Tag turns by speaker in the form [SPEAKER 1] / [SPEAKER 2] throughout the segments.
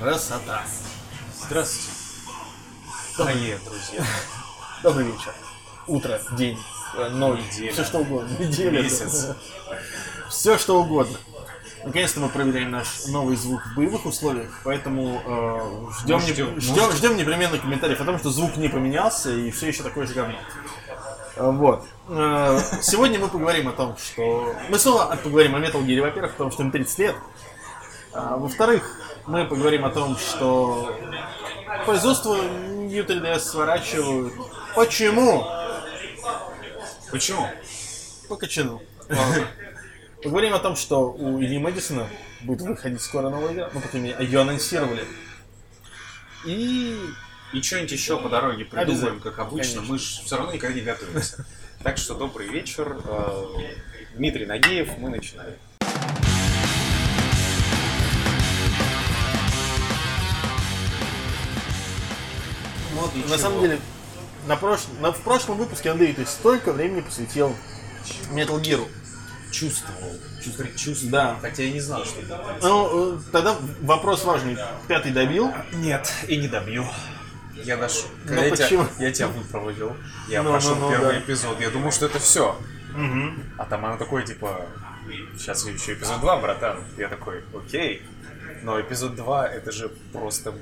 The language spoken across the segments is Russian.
[SPEAKER 1] Красота.
[SPEAKER 2] Здравствуйте, дорогие друзья.
[SPEAKER 1] Добрый вечер. Утро, день, э, ночь,
[SPEAKER 2] Неделя.
[SPEAKER 1] все что угодно. Неделя.
[SPEAKER 2] Месяц.
[SPEAKER 1] Все что угодно. Наконец-то мы проверяем наш новый звук в боевых условиях, поэтому э, ждем,
[SPEAKER 2] Ну, ждем.
[SPEAKER 1] не- ждем, ждем непременно комментариев о том, что звук не поменялся и все еще такое же говно. Э, Вот. Э, Сегодня мы поговорим о том, что... Мы снова поговорим о Metal Gear, во-первых, потому что им 30 лет. А, во-вторых, мы поговорим о том, что производство New 3DS сворачивают. Почему?
[SPEAKER 2] Почему?
[SPEAKER 1] По. Поговорим о том, что у Ильи Мэдисона будет выходить скоро новая игра. Ну, по крайней мере, ее анонсировали. И...
[SPEAKER 2] И что-нибудь еще по дороге придумаем, как обычно.
[SPEAKER 1] Конечно.
[SPEAKER 2] Мы же все равно никогда не готовимся. Так что добрый вечер. Э, Дмитрий Нагиев, мы начинаем.
[SPEAKER 1] Вот, на
[SPEAKER 2] чего?
[SPEAKER 1] самом деле, на прош... на- в прошлом выпуске Андрей есть, столько времени посвятил Metal Gear.
[SPEAKER 2] Чувствовал. Чувствовал.
[SPEAKER 1] Да.
[SPEAKER 2] Хотя я не знал, что это.
[SPEAKER 1] Ну, э, тогда вопрос важный. Пятый добил.
[SPEAKER 2] Нет, и не добью. Я дошел.
[SPEAKER 1] Ну,
[SPEAKER 2] я,
[SPEAKER 1] почему?
[SPEAKER 2] тебя, я тебя выпроводил. Я
[SPEAKER 1] Ну,
[SPEAKER 2] прошел
[SPEAKER 1] ну, ну,
[SPEAKER 2] первый
[SPEAKER 1] да.
[SPEAKER 2] эпизод. Я думал, что это все.
[SPEAKER 1] Угу.
[SPEAKER 2] А там она такой, типа, сейчас еще эпизод 2, братан. Я такой, окей. Но эпизод 2 это же просто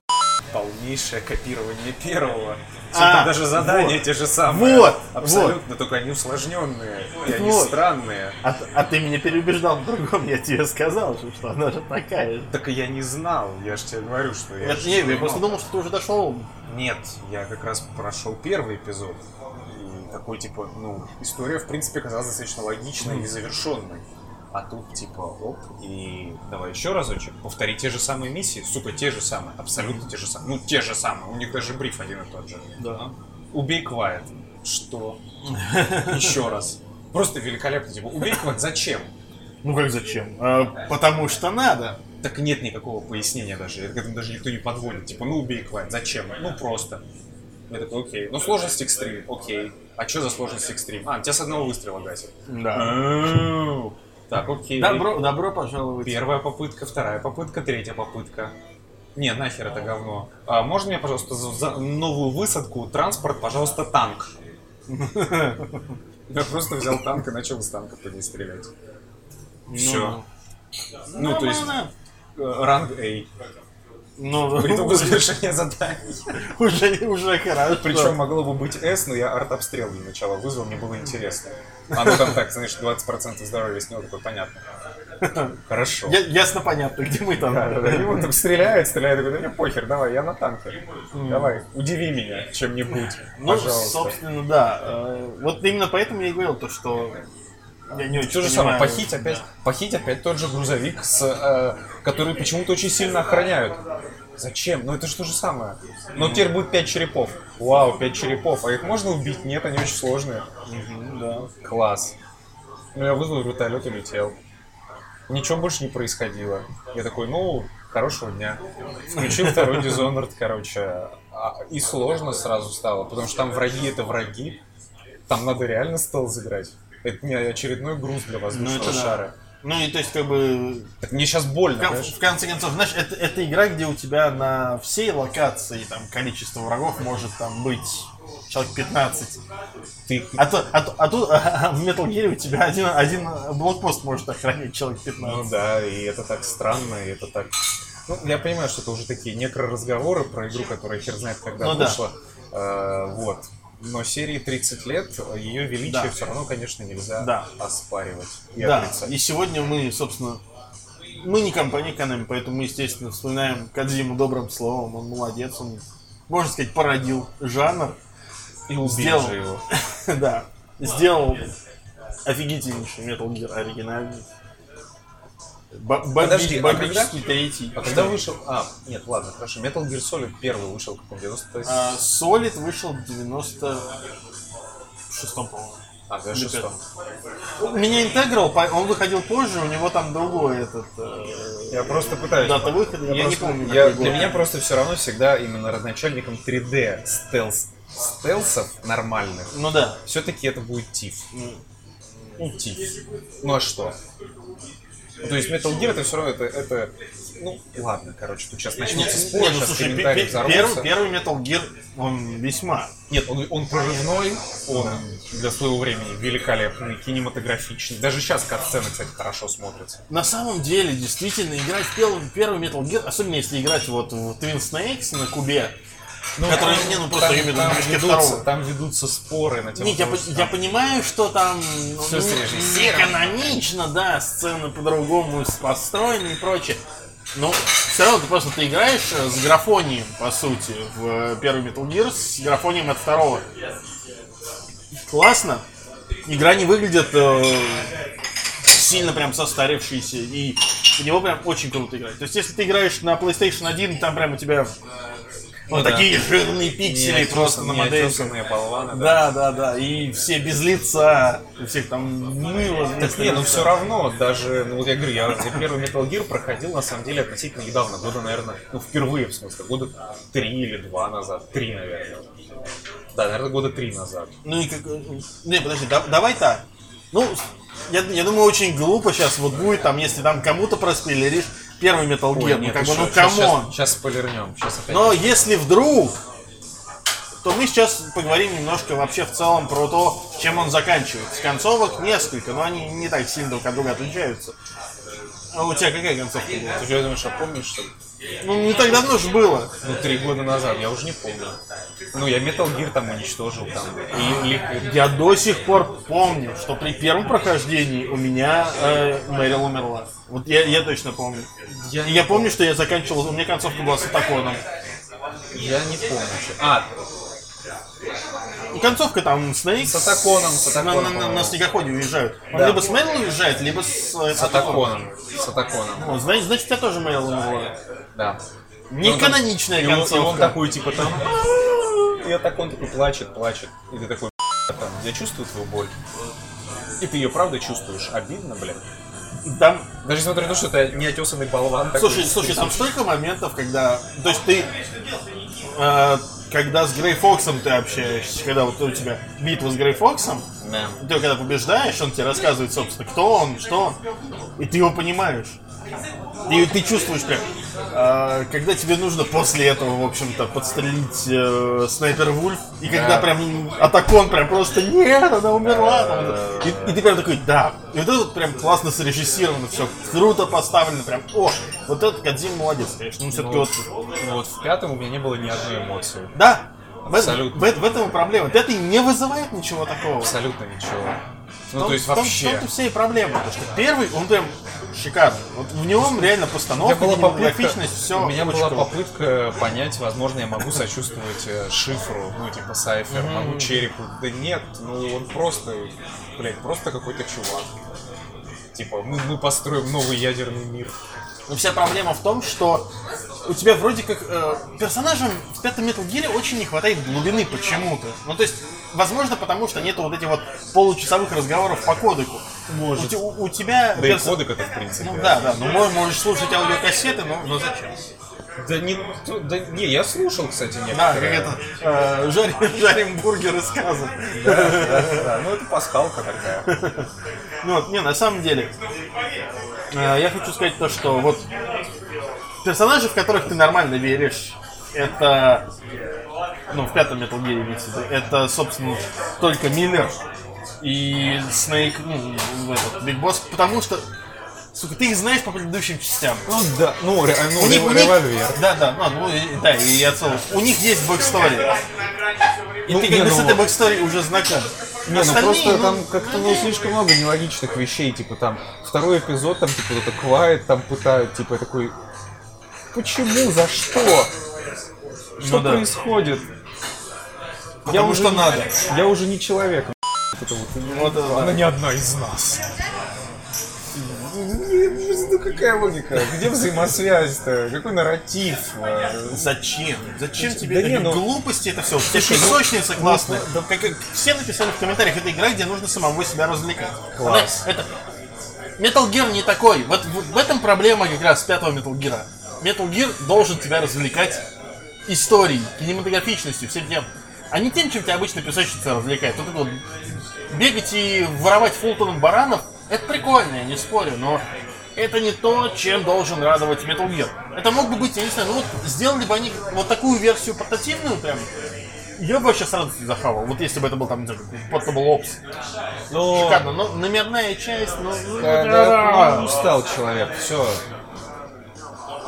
[SPEAKER 2] полнейшее копирование первого.
[SPEAKER 1] А,
[SPEAKER 2] даже задания
[SPEAKER 1] вот.
[SPEAKER 2] те же самые.
[SPEAKER 1] Вот,
[SPEAKER 2] Абсолютно, только они усложненные. И они
[SPEAKER 1] Вот.
[SPEAKER 2] странные.
[SPEAKER 1] А, а ты меня переубеждал в другом, я тебе сказал, что, что она же такая.
[SPEAKER 2] Так я не знал, я же тебе говорю, что я... Ж
[SPEAKER 1] не, я просто думал, что ты уже дошел.
[SPEAKER 2] Нет, я как раз прошел первый эпизод. И такой, типа, ну, история, в принципе, казалась достаточно логичной и завершенной. А тут, типа, оп, и давай еще разочек. Повтори те же самые миссии. Сука, те же самые. Абсолютно те же самые. Ну, те же самые. У них даже бриф один и тот же.
[SPEAKER 1] Да.
[SPEAKER 2] Убей Квайт. Что? Еще раз. Просто великолепно. Типа, убей Квайт. Зачем?
[SPEAKER 1] Ну как зачем? А, потому что надо.
[SPEAKER 2] Так нет никакого пояснения даже. К этому даже никто не подводит. Типа, ну убей Квайт. Зачем? Ну просто. Я такой, окей. Ну сложность экстрим, окей. А что за сложность экстрим? А, тебя с одного выстрела гасит.
[SPEAKER 1] Да.
[SPEAKER 2] Так, окей.
[SPEAKER 1] Добро, добро пожаловать.
[SPEAKER 2] Первая попытка, вторая попытка, третья попытка. Не, нахер это говно. А, можно мне, пожалуйста, за, за новую высадку, транспорт, пожалуйста, танк? Я просто взял танк и начал из танка по ней стрелять. Все. Ну, то есть, э, ранг A.
[SPEAKER 1] Ну,
[SPEAKER 2] По итогу завершения заданий.
[SPEAKER 1] уже, уже хорошо.
[SPEAKER 2] Причем могло бы быть S, но я арт-обстрел для начала вызвал, мне было интересно. Оно там так, знаешь, 20% здоровья с него такое понятно. Хорошо.
[SPEAKER 1] Я- ясно понятно, где мы там.
[SPEAKER 2] Да, да, да. Он там стреляет, стреляет, такой, да мне похер, давай, я на танке. Давай, удиви меня чем-нибудь,
[SPEAKER 1] Ну,
[SPEAKER 2] пожалуйста.
[SPEAKER 1] собственно, да. Э, Вот именно поэтому я и говорил то, что я не очень
[SPEAKER 2] То же самое, похить опять, похить опять тот же грузовик, с, э, который почему-то очень сильно охраняют. Зачем? Ну это же то же самое. Но теперь будет 5 черепов. Вау, 5 черепов. А их можно убить? Нет, они очень сложные.
[SPEAKER 1] Мгм, да.
[SPEAKER 2] Класс. Ну я вызвал вертолет и летел. Ничего больше не происходило. Я такой, ну, хорошего дня. Включил второй Dishonored, короче. а- И сложно сразу стало, потому что там враги это враги. Там надо реально стелс играть. Это не очередной груз для воздушного
[SPEAKER 1] Ну, это да.
[SPEAKER 2] шара.
[SPEAKER 1] Ну и то есть как бы
[SPEAKER 2] Так мне сейчас больно,
[SPEAKER 1] кон- в конце концов, знаешь, это, это игра, где у тебя на всей локации там количество врагов может там быть человек 15.
[SPEAKER 2] Ты
[SPEAKER 1] А, то, а, то- а тут а в Metal Gear у тебя один, один блокпост может охранять человек 15.
[SPEAKER 2] Ну да, и это так странно, и это так... Ну, я понимаю, что это уже такие некроразговоры про игру, которая хер знает, когда
[SPEAKER 1] Ну да.
[SPEAKER 2] вышла. Э, вот. Но серии 30 лет, ее величие
[SPEAKER 1] Да.
[SPEAKER 2] все равно, конечно, нельзя
[SPEAKER 1] Да.
[SPEAKER 2] оспаривать и
[SPEAKER 1] Да,
[SPEAKER 2] отрицать.
[SPEAKER 1] и сегодня мы, собственно, мы не компания Konami, поэтому мы, естественно, вспоминаем Кадзиму добрым словом. Он молодец, он, можно сказать, породил жанр.
[SPEAKER 2] И убил
[SPEAKER 1] сделал.
[SPEAKER 2] же его.
[SPEAKER 1] да, сделал офигительнейший Metal Gear оригинальный. Б-
[SPEAKER 2] Подожди, а
[SPEAKER 1] бомбический третий.
[SPEAKER 2] А когда вышел... А, нет, ладно, хорошо. Metal Gear Solid первый вышел в каком 90
[SPEAKER 1] А, Solid вышел в 96-м, по-моему.
[SPEAKER 2] А, в шестом.
[SPEAKER 1] У меня Integral, он выходил позже, у него там другой этот... э,
[SPEAKER 2] Я просто пытаюсь...
[SPEAKER 1] Дата выхода, я, не
[SPEAKER 2] просто-
[SPEAKER 1] помню.
[SPEAKER 2] я- для меня просто все равно всегда именно родоначальником 3D стелс, стелсов нормальных.
[SPEAKER 1] Ну да.
[SPEAKER 2] Все-таки это будет тиф.
[SPEAKER 1] Ну,
[SPEAKER 2] Ну, тиф. Ну а что? Ну, то есть Metal Gear это все равно это, это ну ладно, короче, тут сейчас начнется
[SPEAKER 1] Не,
[SPEAKER 2] спор,
[SPEAKER 1] не, ну,
[SPEAKER 2] сейчас
[SPEAKER 1] слушай, пе-
[SPEAKER 2] комментарии
[SPEAKER 1] пе-
[SPEAKER 2] взорвутся.
[SPEAKER 1] первый, первый Metal Gear, он весьма.
[SPEAKER 2] Нет, он, он прорывной, он для своего времени великолепный, кинематографичный. Даже сейчас катсцены, кстати, хорошо смотрятся.
[SPEAKER 1] На самом деле, действительно, играть в первый, первый Metal Gear, особенно если играть вот в Twin Snakes на кубе, не, ну просто
[SPEAKER 2] там,
[SPEAKER 1] я имею в виду
[SPEAKER 2] там
[SPEAKER 1] на движке
[SPEAKER 2] ведутся,
[SPEAKER 1] второго.
[SPEAKER 2] там ведутся споры на тему
[SPEAKER 1] Нет, я,
[SPEAKER 2] того,
[SPEAKER 1] по-
[SPEAKER 2] что
[SPEAKER 1] я
[SPEAKER 2] там-
[SPEAKER 1] понимаю, что там ну,
[SPEAKER 2] Всё с
[SPEAKER 1] не- не канонично, да, сцены по-другому построены и прочее. Но все равно ты просто ты играешь э, с графонием, по сути, в э, первый Metal Gear, с графонием от второго. Классно. Игра не выглядит э, сильно прям состарившейся, и в него прям очень круто играть. То есть, если ты играешь на PlayStation 1, там прям у тебя
[SPEAKER 2] Ну да.
[SPEAKER 1] такие жирные пиксели просто на
[SPEAKER 2] неотесанные болваны, да.
[SPEAKER 1] Да, да, да. И все без лица, у всех там мыло.
[SPEAKER 2] Так не, ну все равно, даже, ну вот я говорю, я, я первый Metal Gear проходил на самом деле относительно недавно, года, наверное, ну впервые, в смысле, года три или два назад, три, наверное. Да, наверное, года три назад.
[SPEAKER 1] Ну и как... Не, подожди, да- давай так. Ну, я, я думаю, очень глупо сейчас вот будет там, если там кому-то проспойлеришь первый Metal Gear. ну, как бы, ну, come on.
[SPEAKER 2] Сейчас, спойлернем, сейчас опять.
[SPEAKER 1] Но если вдруг, то мы сейчас поговорим немножко вообще в целом про то, чем он заканчивается. Концовок несколько, но они не так сильно друг от друга отличаются. А у тебя какая концовка была?
[SPEAKER 2] Ты что, думаешь, а помнишь, что ли?
[SPEAKER 1] Ну, не так давно же было.
[SPEAKER 2] Ну, три года назад, я уже не помню. Ну, я Metal Gear там уничтожил, там, и Liquid.
[SPEAKER 1] Я до сих пор помню, что при первом прохождении у меня э, Мэрил умерла. Вот я, я точно помню.
[SPEAKER 2] Я
[SPEAKER 1] И я помню, что я заканчивал, у меня концовка была с Атаконом.
[SPEAKER 2] Я не помню, что. А,
[SPEAKER 1] концовка там Снейк
[SPEAKER 2] С Атаконом, с
[SPEAKER 1] на,
[SPEAKER 2] Атаконом,
[SPEAKER 1] на- на- на
[SPEAKER 2] по-моему.
[SPEAKER 1] снегоходе уезжают. Он
[SPEAKER 2] Да.
[SPEAKER 1] либо с Мэрил уезжает, либо с, э,
[SPEAKER 2] с Атаконом. С Атаконом,
[SPEAKER 1] Ну, значит, значит, тебя тоже Мэрил умерла.
[SPEAKER 2] да.
[SPEAKER 1] Не
[SPEAKER 2] там-
[SPEAKER 1] каноничная
[SPEAKER 2] И он, и
[SPEAKER 1] концовка.
[SPEAKER 2] он такой, типа, там... И Атакон такой плачет, плачет. И ты такой, там, я чувствую твою боль. И ты ее правда чувствуешь. Обидно, блин.
[SPEAKER 1] Там,
[SPEAKER 2] Даже несмотря на то, что это неотесанный болван. такой,
[SPEAKER 1] слушай, слушай, там столько моментов, когда, то есть ты, э, когда с Грей Фоксом ты общаешься, когда вот у тебя битва с Грей Фоксом,
[SPEAKER 2] Да.
[SPEAKER 1] ты когда побеждаешь, он тебе рассказывает, собственно, кто он, что он, и ты его понимаешь. И ты чувствуешь прям, когда тебе нужно после этого, в общем-то, подстрелить э, снайпер Вульф, и когда
[SPEAKER 2] Да.
[SPEAKER 1] прям атакон прям просто нет, она умерла. там, и, и ты прям такой, да. И вот это прям классно срежиссировано, все круто поставлено, прям, о, вот этот Кадзим молодец, конечно. Ну, все-таки
[SPEAKER 2] Ну,
[SPEAKER 1] вот,
[SPEAKER 2] ну вот в пятом у меня не было ни одной эмоции.
[SPEAKER 1] да, в,
[SPEAKER 2] Абсолютно.
[SPEAKER 1] в, в этом и проблема. Пятый не вызывает ничего такого.
[SPEAKER 2] Абсолютно ничего. Ну,
[SPEAKER 1] В том-
[SPEAKER 2] то есть
[SPEAKER 1] в
[SPEAKER 2] вообще.
[SPEAKER 1] В том-то вся и проблема, потому что первый, он прям шикарный. Вот в нем реально постановка,
[SPEAKER 2] была попытка,
[SPEAKER 1] все
[SPEAKER 2] у меня была попытка понять, возможно, я могу сочувствовать э, шифру, ну, типа Сайфер, могу черепу. Да нет, ну, он просто, блядь, просто какой-то чувак. Типа, мы, мы построим новый ядерный мир.
[SPEAKER 1] Но вся проблема в том, что у тебя вроде как э, персонажам в пятом Metal Gear очень не хватает глубины почему-то. Ну, то есть, возможно, потому что нету вот этих вот получасовых разговоров по кодеку. Может. У, у- у тебя...
[SPEAKER 2] Да и
[SPEAKER 1] перс-
[SPEAKER 2] кодек это, в принципе.
[SPEAKER 1] Ну да, да, ну мо- можешь слушать аудиокассеты, но, но зачем?
[SPEAKER 2] Да не, да не, я слушал, кстати, некоторые.
[SPEAKER 1] Да, как это, э, жарим, жарим бургеры сказок.
[SPEAKER 2] Да, ну это пасхалка такая.
[SPEAKER 1] Ну вот, не, на самом деле, э, я хочу сказать то, что вот персонажи, в которых ты нормально веришь, это, ну, в пятом Metal Gear имеется в виду, это, собственно, только Миллер и Снейк, ну, этот, Биг Босс, потому что, сука, ты их знаешь по предыдущим частям.
[SPEAKER 2] Ну да, ну, ре- ну
[SPEAKER 1] У них, у них- да, да, ну, ну, и- да, и я целый. У них есть backstory. И
[SPEAKER 2] Ну,
[SPEAKER 1] ты как бы с
[SPEAKER 2] ну,
[SPEAKER 1] этой backstory уже знаком.
[SPEAKER 2] Не, ну просто
[SPEAKER 1] ну,
[SPEAKER 2] там как-то ну, слишком много нелогичных вещей, типа там второй эпизод, там типа вот это Квайт там пытают, типа такой, почему, за что? Что
[SPEAKER 1] Ну да.
[SPEAKER 2] происходит?
[SPEAKER 1] Потому что
[SPEAKER 2] не-
[SPEAKER 1] надо.
[SPEAKER 2] Я уже не человек. Это вот,
[SPEAKER 1] Вот это да.
[SPEAKER 2] она не одна из нас. Ну какая логика? Где взаимосвязь-то? Какой нарратив?
[SPEAKER 1] Зачем? Зачем тебе
[SPEAKER 2] Да
[SPEAKER 1] эти
[SPEAKER 2] не, ну-
[SPEAKER 1] глупости это все? У тебя
[SPEAKER 2] Слушай, ну-
[SPEAKER 1] песочница классная. Да, как, как все написали в комментариях, это игра, где нужно самому себя развлекать.
[SPEAKER 2] Класс.
[SPEAKER 1] Это, это- Metal Gear не такой. Вот, вот в этом проблема как раз пятого Metal Gear. Metal Gear должен тебя развлекать историей, кинематографичностью, всем тем. А не тем, чем тебя обычно песочница развлекает. Вот это вот бегать и воровать Фултоном баранов, это прикольно, я не спорю, но это не то, чем должен радовать Metal Gear. Это мог бы быть, я не знаю, ну вот сделали бы они вот такую версию портативную прям, я бы вообще с радостью захавал. Вот если бы это был там, не знаю, Portable Ops.
[SPEAKER 2] Но
[SPEAKER 1] Шикарно, но номерная часть, ну... ну,
[SPEAKER 2] когда
[SPEAKER 1] да.
[SPEAKER 2] ну, устал человек, все.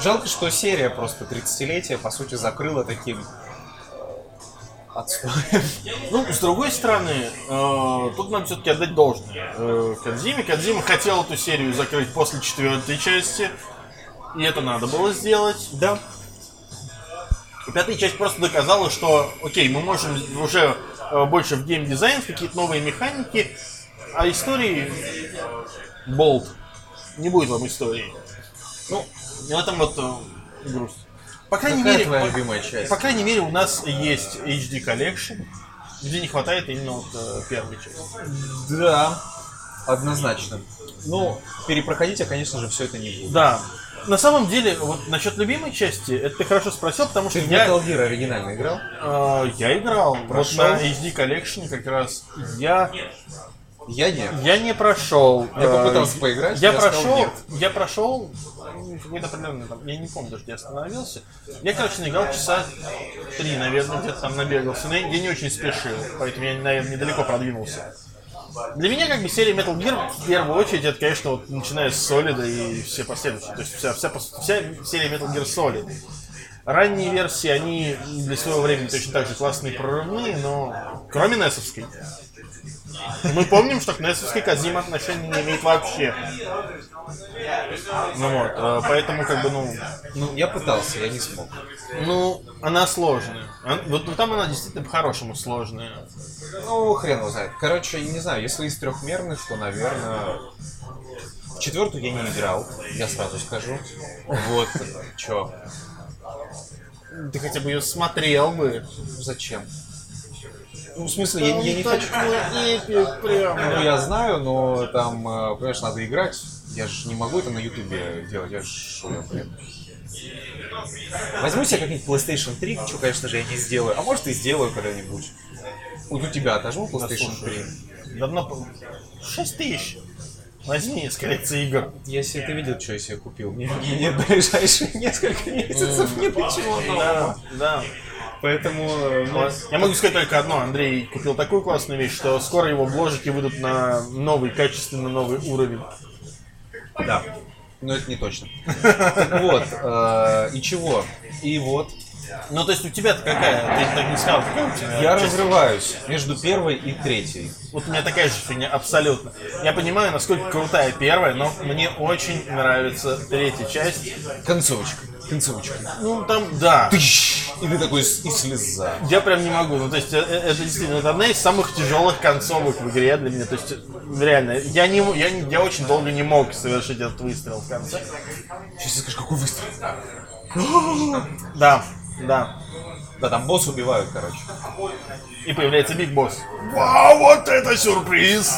[SPEAKER 2] Жалко, что серия просто 30-летие, по сути, закрыла таким э, отстоем.
[SPEAKER 1] Ну, с другой стороны, э, тут нам все-таки отдать должное. Э, Кадзиме. Кадзима хотел эту серию закрыть после четвертой части. И это надо было сделать.
[SPEAKER 2] Да.
[SPEAKER 1] И пятая часть просто доказала, что, окей, мы можем уже э, больше в геймдизайн, какие-то новые механики, а истории болт. Не будет вам истории. Ну, в этом вот э, грусть. По крайней
[SPEAKER 2] Какая
[SPEAKER 1] мере,
[SPEAKER 2] твоя
[SPEAKER 1] по-
[SPEAKER 2] любимая часть?
[SPEAKER 1] По крайней мере, у нас есть HD Collection, где не хватает именно вот э, первой части.
[SPEAKER 2] Да, однозначно. Ну, перепроходить я, конечно же, все это не буду.
[SPEAKER 1] Да. На самом деле, вот насчет любимой части, это ты хорошо спросил, потому что
[SPEAKER 2] Ты в
[SPEAKER 1] я,
[SPEAKER 2] Metal Gear оригинально играл?
[SPEAKER 1] э, я играл
[SPEAKER 2] Прошел?
[SPEAKER 1] вот на HD Collection как раз. Я,
[SPEAKER 2] Я нет.
[SPEAKER 1] я не прошел.
[SPEAKER 2] Я
[SPEAKER 1] э,
[SPEAKER 2] попытался поиграть,
[SPEAKER 1] Я
[SPEAKER 2] я
[SPEAKER 1] прошел, я прошел какой-то определенный там, я не помню, даже где остановился. Я, короче, наиграл часа три, наверное, где-то там набегался. Но я я не очень спешил, поэтому я, наверное, недалеко продвинулся. Для меня, как бы, серия Metal Gear, в первую очередь, это, конечно, вот, начиная с Солида и все последующие. То есть вся, вся, вся серия Metal Gear Solid. Ранние версии, они для своего времени точно так же классные прорывные, но кроме Несовской. Мы помним, что к Несовской Казима отношения не имеет вообще. Ну вот, э, поэтому как бы, ну,
[SPEAKER 2] Ну, я пытался, я не смог.
[SPEAKER 1] ну, она сложная. Вот там она действительно по-хорошему сложная.
[SPEAKER 2] Ну, хрен его знает. Короче, я не знаю, если из трехмерных, то, наверное... В четвертую я не играл, я сразу скажу. Вот, чё,
[SPEAKER 1] Ты хотя бы ее смотрел бы.
[SPEAKER 2] зачем? Ну, в смысле, я, я не хочу...
[SPEAKER 1] эпик прям.
[SPEAKER 2] Ну, я знаю, но там, э, понимаешь, надо играть. Я же не могу это на ютубе делать, я же шо я, блин. Возьму себе как-нибудь PlayStation 3, что, конечно же, я не сделаю. А может и сделаю когда-нибудь. Вот у тебя отожму PlayStation 3.
[SPEAKER 1] Давно... 6 тысяч. Возьми из коллекции игр.
[SPEAKER 2] Я себе ты видел, что я себе купил. Мне, мне в ближайшие несколько месяцев нет ничего
[SPEAKER 1] Да,
[SPEAKER 2] нового.
[SPEAKER 1] да.
[SPEAKER 2] Поэтому э,
[SPEAKER 1] Я могу сказать только одно. Андрей купил такую классную вещь, что скоро его бложики выйдут на новый, качественно новый уровень.
[SPEAKER 2] да. Но это не точно. Так вот, э, и чего? И вот,
[SPEAKER 1] Ну, то есть у тебя-то какая? Ты так не сказал, какая у тебя
[SPEAKER 2] я разрываюсь между первой и третьей.
[SPEAKER 1] Вот у меня такая же фигня, абсолютно. Я понимаю, насколько крутая первая, но мне очень нравится третья часть.
[SPEAKER 2] Концовочка. Концовочка.
[SPEAKER 1] Ну, там, да.
[SPEAKER 2] Тыщ! И ты такой и слеза.
[SPEAKER 1] Я прям не могу. Ну, то есть, э, э, это действительно это одна из самых тяжелых концовок в игре для меня. То есть, реально, я, не, я, я очень долго не мог совершить этот выстрел в конце.
[SPEAKER 2] Сейчас ты скажешь, какой выстрел?
[SPEAKER 1] Да, да.
[SPEAKER 2] Да, там босс убивают, короче.
[SPEAKER 1] И появляется Биг Босс. Вау, вот это сюрприз!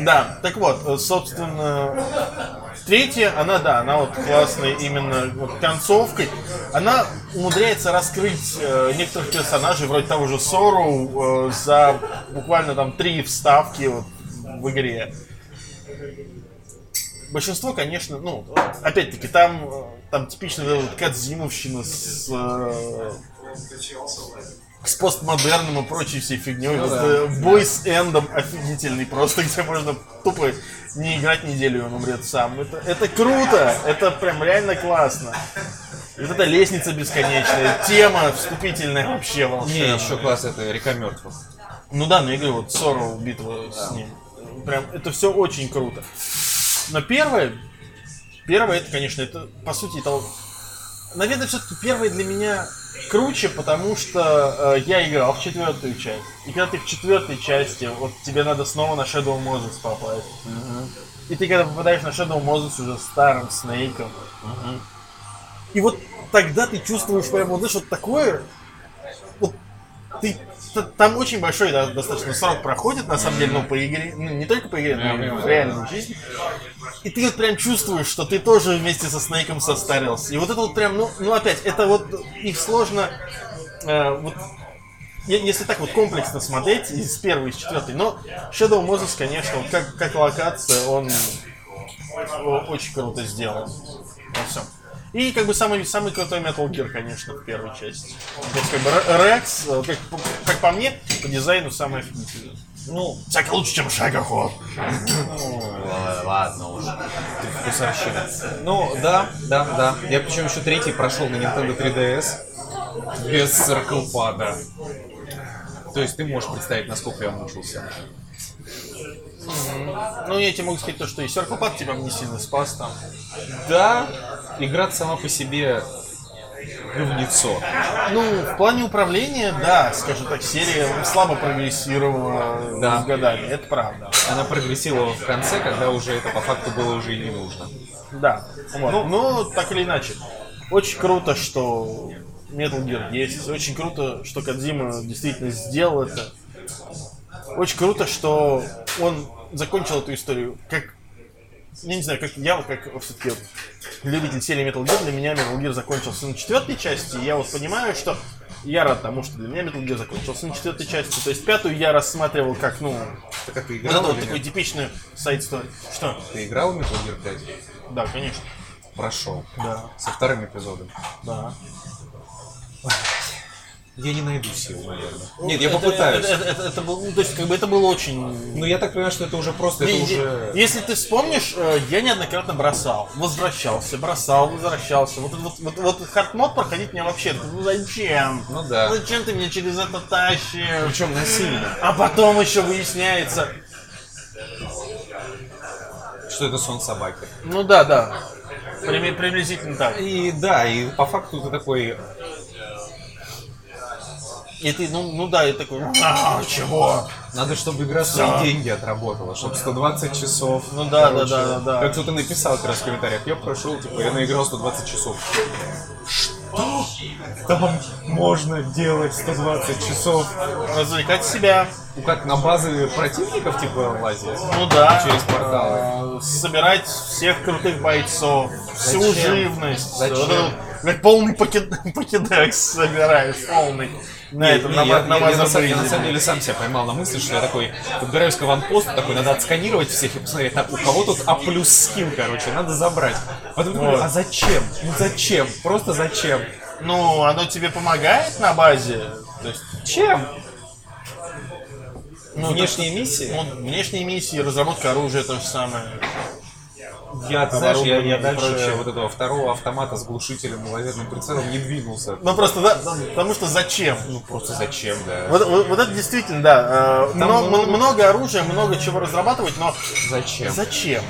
[SPEAKER 1] Да, так вот, э, собственно, третья, она, да, она вот классная именно вот концовкой. Она умудряется раскрыть э, некоторых персонажей, вроде того же Сору, э, за буквально там три вставки вот, в игре. Большинство, конечно, ну, опять-таки, там, э, там эта вот Кадзимовщина с, э, с постмодерном и прочей всей фигней. вот,
[SPEAKER 2] да.
[SPEAKER 1] бой с эндом офигительный просто, где можно тупо не играть неделю, и он умрет сам. Это, это круто, это прям реально классно. И вот эта лестница бесконечная, тема вступительная вообще
[SPEAKER 2] Не,
[SPEAKER 1] волшебная.
[SPEAKER 2] еще класс это река мертвых.
[SPEAKER 1] Ну да, но я говорю, вот Сору битва с ним. Прям это все очень круто. Но первое, первое это, конечно, это по сути это, наверное, все-таки первое для меня круче, потому что э, я играл в четвертую часть. И когда ты в четвертой части, вот тебе надо снова на Shadow Moses попасть. И ты когда попадаешь на Shadow Moses уже старым Снейком. И вот тогда ты чувствуешь прям вот, знаешь, вот такое, вот ты там очень большой да, достаточно срок проходит, на самом деле, ну, по игре, ну, не только по игре, но и в реальной жизни. И ты вот прям чувствуешь, что ты тоже вместе со Снейком состарился. И вот это вот прям, ну, ну опять, это вот их сложно, э, вот, если так вот комплексно смотреть, из первой, из четвертой, но Shadow Moses, конечно, вот как, как локация, он очень круто сделан во всем. И как бы самый, самый крутой Metal Gear, конечно, в первой части. То есть как бы Рекс, э, как, по- как по мне, по дизайну самый офигительный.
[SPEAKER 2] Ну,
[SPEAKER 1] Всяко лучше, чем Шагоход.
[SPEAKER 2] ладно уже. Ты вкусовщина. Ну, да, да, да. Я причем еще третий прошел на Nintendo 3DS без цирклпада. То есть ты можешь представить, насколько я мучился.
[SPEAKER 1] Ну, я тебе могу сказать то, что и Серкопад тебя не сильно спас там.
[SPEAKER 2] Да, игра сама по себе говнецо.
[SPEAKER 1] Ну, в плане управления, да, скажем так, серия слабо прогрессировала
[SPEAKER 2] Да.
[SPEAKER 1] с годами, это правда.
[SPEAKER 2] Она прогрессировала в конце, когда уже это по факту было уже и не нужно.
[SPEAKER 1] Да, вот.
[SPEAKER 2] Ну-
[SPEAKER 1] но так или иначе. Очень круто, что Metal Gear есть. Очень круто, что Кадзима действительно сделал это. Очень круто, что он закончил эту историю. Как я не знаю, как я вот как все-таки любитель серии Metal Gear, для меня Metal Gear закончился на четвертой части. И я вот понимаю, что я рад тому, что для меня Metal Gear закончился на четвертой части. То есть пятую я рассматривал как, ну,
[SPEAKER 2] Так а ты
[SPEAKER 1] вот
[SPEAKER 2] играл
[SPEAKER 1] эту вот такую типичную сайт-стори. Что?
[SPEAKER 2] Ты играл в Metal Gear 5?
[SPEAKER 1] Да, конечно.
[SPEAKER 2] Прошел.
[SPEAKER 1] Да,
[SPEAKER 2] Со вторым эпизодом.
[SPEAKER 1] да.
[SPEAKER 2] Я не найду сил, наверное. Нет, я
[SPEAKER 1] Это-
[SPEAKER 2] попытаюсь.
[SPEAKER 1] Это, это, это- это был, ну, то есть, как бы это было очень.
[SPEAKER 2] Ну, я так понимаю, что это уже просто, это уже...
[SPEAKER 1] Если ты вспомнишь, э, я неоднократно бросал, возвращался, бросал, возвращался. Вот, вот, вот, вот хардмод проходить мне вообще, ну зачем?
[SPEAKER 2] Ну да.
[SPEAKER 1] Зачем ты меня через это тащишь?
[SPEAKER 2] Причем насильно.
[SPEAKER 1] А потом еще выясняется.
[SPEAKER 2] Что это сон собаки.
[SPEAKER 1] Ну да, да. Прими- приблизительно так.
[SPEAKER 2] И да, и по факту ты такой,
[SPEAKER 1] И ты, ну, ну да, и такой, а, чего?
[SPEAKER 2] надо, чтобы игра свои деньги отработала, чтобы 120 часов.
[SPEAKER 1] Ну да,
[SPEAKER 2] короче,
[SPEAKER 1] да, да, да, да.
[SPEAKER 2] Как кто-то написал как раз в комментариях, я прошел, типа, я наиграл 120 часов. Что? Там можно делать 120 часов.
[SPEAKER 1] Развлекать себя.
[SPEAKER 2] Ну как, на базы противников, типа, лазить?
[SPEAKER 1] Ну да.
[SPEAKER 2] Через порталы.
[SPEAKER 1] Э, Собирать всех крутых бойцов, всю
[SPEAKER 2] Зачем?
[SPEAKER 1] живность.
[SPEAKER 2] Зачем?
[SPEAKER 1] Как полный пакет, покедекс собираешь, полный. На этом, на,
[SPEAKER 2] я,
[SPEAKER 1] на
[SPEAKER 2] я- я на, самом- деле сам себя поймал на мысли, что я такой, подбираюсь к аванпосту, такой, надо отсканировать всех и посмотреть, так, у кого тут А плюс скин, короче, надо забрать. Потом думаю,
[SPEAKER 1] Вот.
[SPEAKER 2] а зачем? Ну зачем? Просто зачем?
[SPEAKER 1] Ну, оно тебе помогает на базе. То есть,
[SPEAKER 2] Чем?
[SPEAKER 1] ну,
[SPEAKER 2] Внешние миссии?
[SPEAKER 1] ну, внешние миссии, разработка оружия то же самое.
[SPEAKER 2] Я, ты знаешь, я, я дальше
[SPEAKER 1] прочее.
[SPEAKER 2] вот этого второго автомата с глушителем и лазерным прицелом не двинулся.
[SPEAKER 1] Ну просто, да, потому что зачем?
[SPEAKER 2] Ну просто зачем, да?
[SPEAKER 1] Вот, вот- вот это действительно, да. э,
[SPEAKER 2] Там
[SPEAKER 1] мно-
[SPEAKER 2] много-
[SPEAKER 1] много оружия, много чего разрабатывать, но
[SPEAKER 2] Зачем?
[SPEAKER 1] зачем?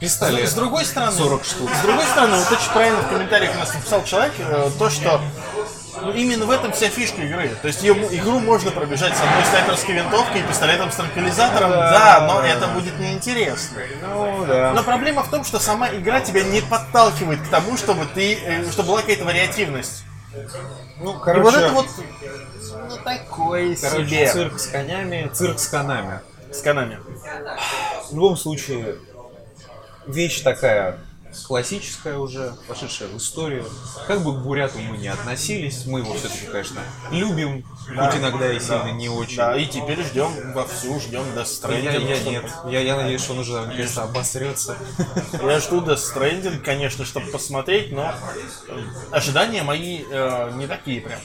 [SPEAKER 2] Пистолет.
[SPEAKER 1] С другой стороны,
[SPEAKER 2] 40 штук.
[SPEAKER 1] С другой стороны, вот очень правильно в комментариях у нас написал человек, э, то, что ну, именно в этом вся фишка игры. То есть ее, игру можно пробежать с одной снайперской винтовкой и пистолетом с транквилизатором, да, но это будет неинтересно.
[SPEAKER 2] Ну да.
[SPEAKER 1] Но проблема в том, что сама игра тебя не подталкивает к тому, чтобы ты, э, чтобы была какая-то вариативность.
[SPEAKER 2] Ну,
[SPEAKER 1] И
[SPEAKER 2] короче,
[SPEAKER 1] вот это вот ну, такое
[SPEAKER 2] короче,
[SPEAKER 1] себе.
[SPEAKER 2] цирк с конями, цирк с конами.
[SPEAKER 1] С канами.
[SPEAKER 2] В любом случае, вещь такая классическая уже, вошедшая в историю. Как бы к буряту мы не относились, мы его все-таки, конечно, любим, хоть иногда и сильно не очень.
[SPEAKER 1] Да, и теперь ждем вовсю, ждем Stranding.
[SPEAKER 2] Я, я
[SPEAKER 1] чтобы-
[SPEAKER 2] нет. Я, я надеюсь, что он уже наконец-то обосрется.
[SPEAKER 1] Я жду Death Stranding, конечно, чтобы посмотреть, но э, ожидания мои э, не такие прям.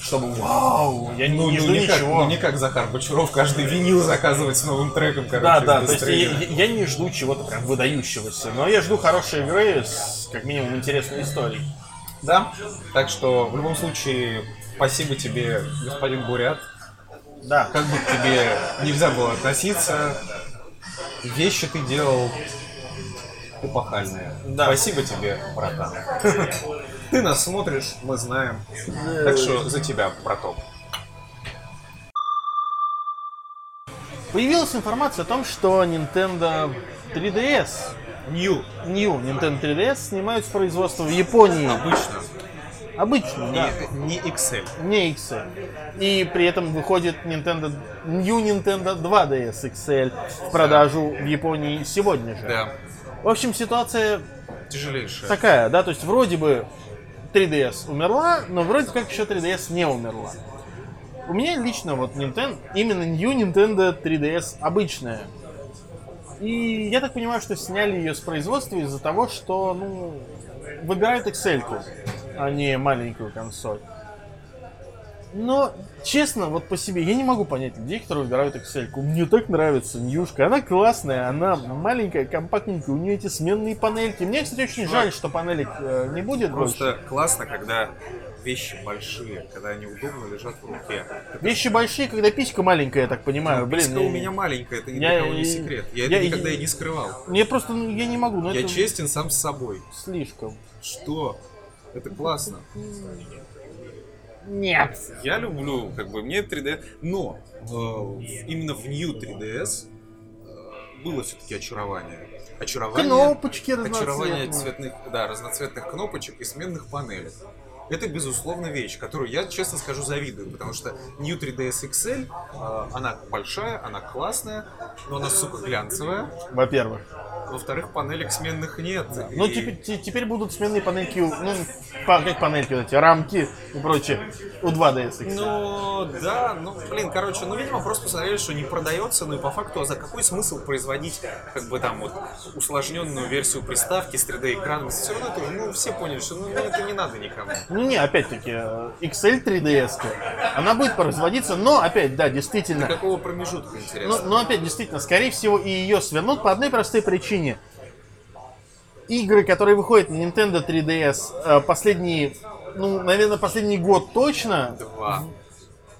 [SPEAKER 1] Чтобы вау, я не,
[SPEAKER 2] Ну,
[SPEAKER 1] не
[SPEAKER 2] ну,
[SPEAKER 1] жду
[SPEAKER 2] не как,
[SPEAKER 1] ничего.
[SPEAKER 2] ну, не как Захар Бочаров каждый винил заказывать с новым треком, короче.
[SPEAKER 1] да, да, то есть я- я не жду чего-то прям выдающегося, но я жду хорошей игры с как минимум интересной историей.
[SPEAKER 2] Да, так что в любом случае спасибо тебе, господин Бурят.
[SPEAKER 1] Да.
[SPEAKER 2] Как бы к тебе нельзя было относиться, вещи ты делал эпохальные.
[SPEAKER 1] Да.
[SPEAKER 2] Спасибо тебе, братан. Ты нас смотришь, мы знаем. Так что за тебя, браток.
[SPEAKER 1] Появилась информация о том, что Nintendo 3DS,
[SPEAKER 2] New.
[SPEAKER 1] New Nintendo 3DS снимают с производства в Японии.
[SPEAKER 2] Обычно.
[SPEAKER 1] Обычно, да.
[SPEAKER 2] Не, не Excel.
[SPEAKER 1] Не XL. И при этом выходит Nintendo New Nintendo 2DS XL в продажу в Японии сегодня же.
[SPEAKER 2] Да.
[SPEAKER 1] В общем, ситуация
[SPEAKER 2] Тяжелейшая.
[SPEAKER 1] такая, да, то есть вроде бы 3DS умерла, но вроде как еще 3DS не умерла. У меня лично вот Nintendo, именно New Nintendo 3DS обычная. И я так понимаю, что сняли ее с производства из-за того, что, ну, выбирают Excel, а не маленькую консоль. Но, честно, вот по себе, я не могу понять людей, которые выбирают Excel. Мне так нравится Ньюшка. Она классная, она маленькая, компактненькая, у нее эти сменные панельки. Мне, кстати, очень жаль, что панелек э, не будет
[SPEAKER 2] Просто
[SPEAKER 1] больше.
[SPEAKER 2] классно, когда вещи большие, когда они удобно лежат в руке.
[SPEAKER 1] Вещи большие, когда писька маленькая, я так понимаю.
[SPEAKER 2] Ну,
[SPEAKER 1] Блин,
[SPEAKER 2] писька
[SPEAKER 1] я-
[SPEAKER 2] у меня маленькая, это
[SPEAKER 1] я-
[SPEAKER 2] не секрет. Я,
[SPEAKER 1] я-
[SPEAKER 2] это никогда
[SPEAKER 1] я-
[SPEAKER 2] и не скрывал.
[SPEAKER 1] Мне просто, ну, я не могу, ну
[SPEAKER 2] Я
[SPEAKER 1] это
[SPEAKER 2] честен сам с собой.
[SPEAKER 1] слишком.
[SPEAKER 2] Что? Это классно.
[SPEAKER 1] Нет.
[SPEAKER 2] Я люблю, как бы, мне 3D, но э, именно в New 3DS э, было все-таки очарование. Очарование,
[SPEAKER 1] Кнопочки
[SPEAKER 2] очарование цветных, да, разноцветных кнопочек и сменных панелек. Это, безусловно, вещь, которую я, честно скажу, завидую, потому что New 3DS XL, э, она большая, она классная, но она, сука, глянцевая.
[SPEAKER 1] Во-первых.
[SPEAKER 2] Во-вторых, панелек сменных нет.
[SPEAKER 1] Ну,
[SPEAKER 2] И-
[SPEAKER 1] теперь, те- теперь будут сменные панельки, ну, как панельки вот эти, рамки и прочее, у 2DS. XL.
[SPEAKER 2] Ну, да, ну, блин, короче, ну, видимо, просто посмотрели, что не продается, ну и по факту, а за какой смысл производить, как бы там вот, усложненную версию приставки с 3D-экраном? Все равно это, ну, все поняли, что ну, это не надо никому.
[SPEAKER 1] Ну, не, опять-таки, э, XL 3DS, она будет производиться, но, опять, да, действительно,
[SPEAKER 2] Какого промежутка,
[SPEAKER 1] но,
[SPEAKER 2] интересно?
[SPEAKER 1] но опять, действительно, скорее всего, и ее свернут по одной простой причине. Игры, которые выходят на Nintendo 3DS, э, последние, ну, наверное, последний год точно,
[SPEAKER 2] Два.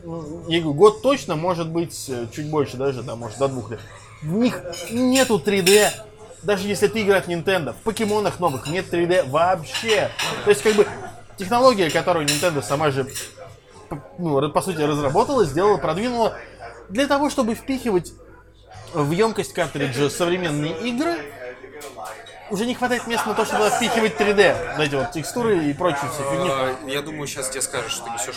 [SPEAKER 1] Ну, я говорю, год точно, может быть, э, чуть больше даже, да, может, до двух лет. В них нету 3D. Даже если ты играешь в Nintendo, в покемонах новых нет 3D вообще. То есть, как бы, технология, которую Nintendo сама же, ну, по сути, разработала, сделала, продвинула, для того, чтобы впихивать в емкость картриджа современные игры, уже не хватает места на то, чтобы впихивать 3D. Эти вот текстуры и прочую всю фигню.
[SPEAKER 2] А, Я думаю, сейчас тебе скажешь, что несешь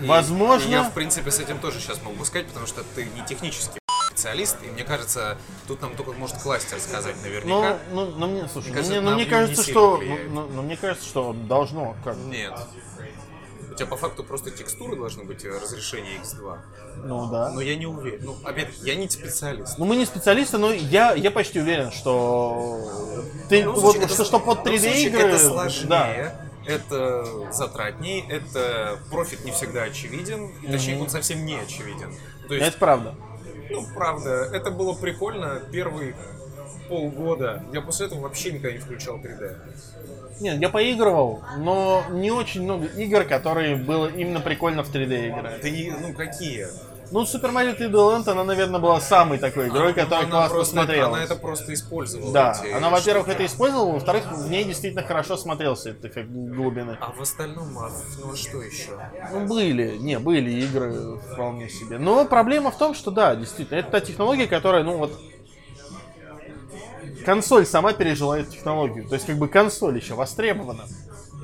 [SPEAKER 2] И-
[SPEAKER 1] Возможно.
[SPEAKER 2] и Я, в принципе, с этим тоже сейчас могу сказать, потому что ты не технический специалист, и мне кажется, тут нам только может кластер сказать
[SPEAKER 1] Ну,
[SPEAKER 2] наверняка.
[SPEAKER 1] ну, ну, мне, слушай, ну,
[SPEAKER 2] кажется,
[SPEAKER 1] мне, ну,
[SPEAKER 2] на
[SPEAKER 1] мне
[SPEAKER 2] не
[SPEAKER 1] кажется, что, ну,
[SPEAKER 2] влияет.
[SPEAKER 1] ну, ну, мне кажется, что должно, как,
[SPEAKER 2] Нет. У тебя по факту просто текстуры должны быть э, разрешение X2.
[SPEAKER 1] ну да.
[SPEAKER 2] Но я не уверен. Ну, опять, я не специалист.
[SPEAKER 1] Ну, мы не специалисты, но я, я почти уверен, что ты,
[SPEAKER 2] любом
[SPEAKER 1] вот,
[SPEAKER 2] случае,
[SPEAKER 1] что,
[SPEAKER 2] это-
[SPEAKER 1] что под
[SPEAKER 2] в любом
[SPEAKER 1] 3D
[SPEAKER 2] случае,
[SPEAKER 1] игры,
[SPEAKER 2] Это сложнее,
[SPEAKER 1] да.
[SPEAKER 2] это затратнее, это профит не всегда очевиден, и точнее он совсем не очевиден. То есть,
[SPEAKER 1] Это правда.
[SPEAKER 2] ну, правда, это было прикольно первые полгода. Я после этого вообще никогда не включал 3D.
[SPEAKER 1] Нет, я поигрывал, но не очень много игр, которые было именно прикольно в 3D играть.
[SPEAKER 2] И, ну, какие?
[SPEAKER 1] Ну, Super Mario 3D Land, она, наверное, была самой такой игрой,
[SPEAKER 2] Ну,
[SPEAKER 1] которая классно
[SPEAKER 2] просто,
[SPEAKER 1] смотрелась.
[SPEAKER 2] Она это просто использовала.
[SPEAKER 1] Да,
[SPEAKER 2] эти
[SPEAKER 1] она, во-первых, это использовала, во-вторых, в ней действительно хорошо смотрелся этот эффект глубины.
[SPEAKER 2] А в остальном, а, ну а что еще?
[SPEAKER 1] Ну, были, не, были игры вполне себе. Но проблема в том, что да, действительно, это та технология, которая, ну вот, консоль сама пережила эту технологию. То есть, как бы консоль еще востребована.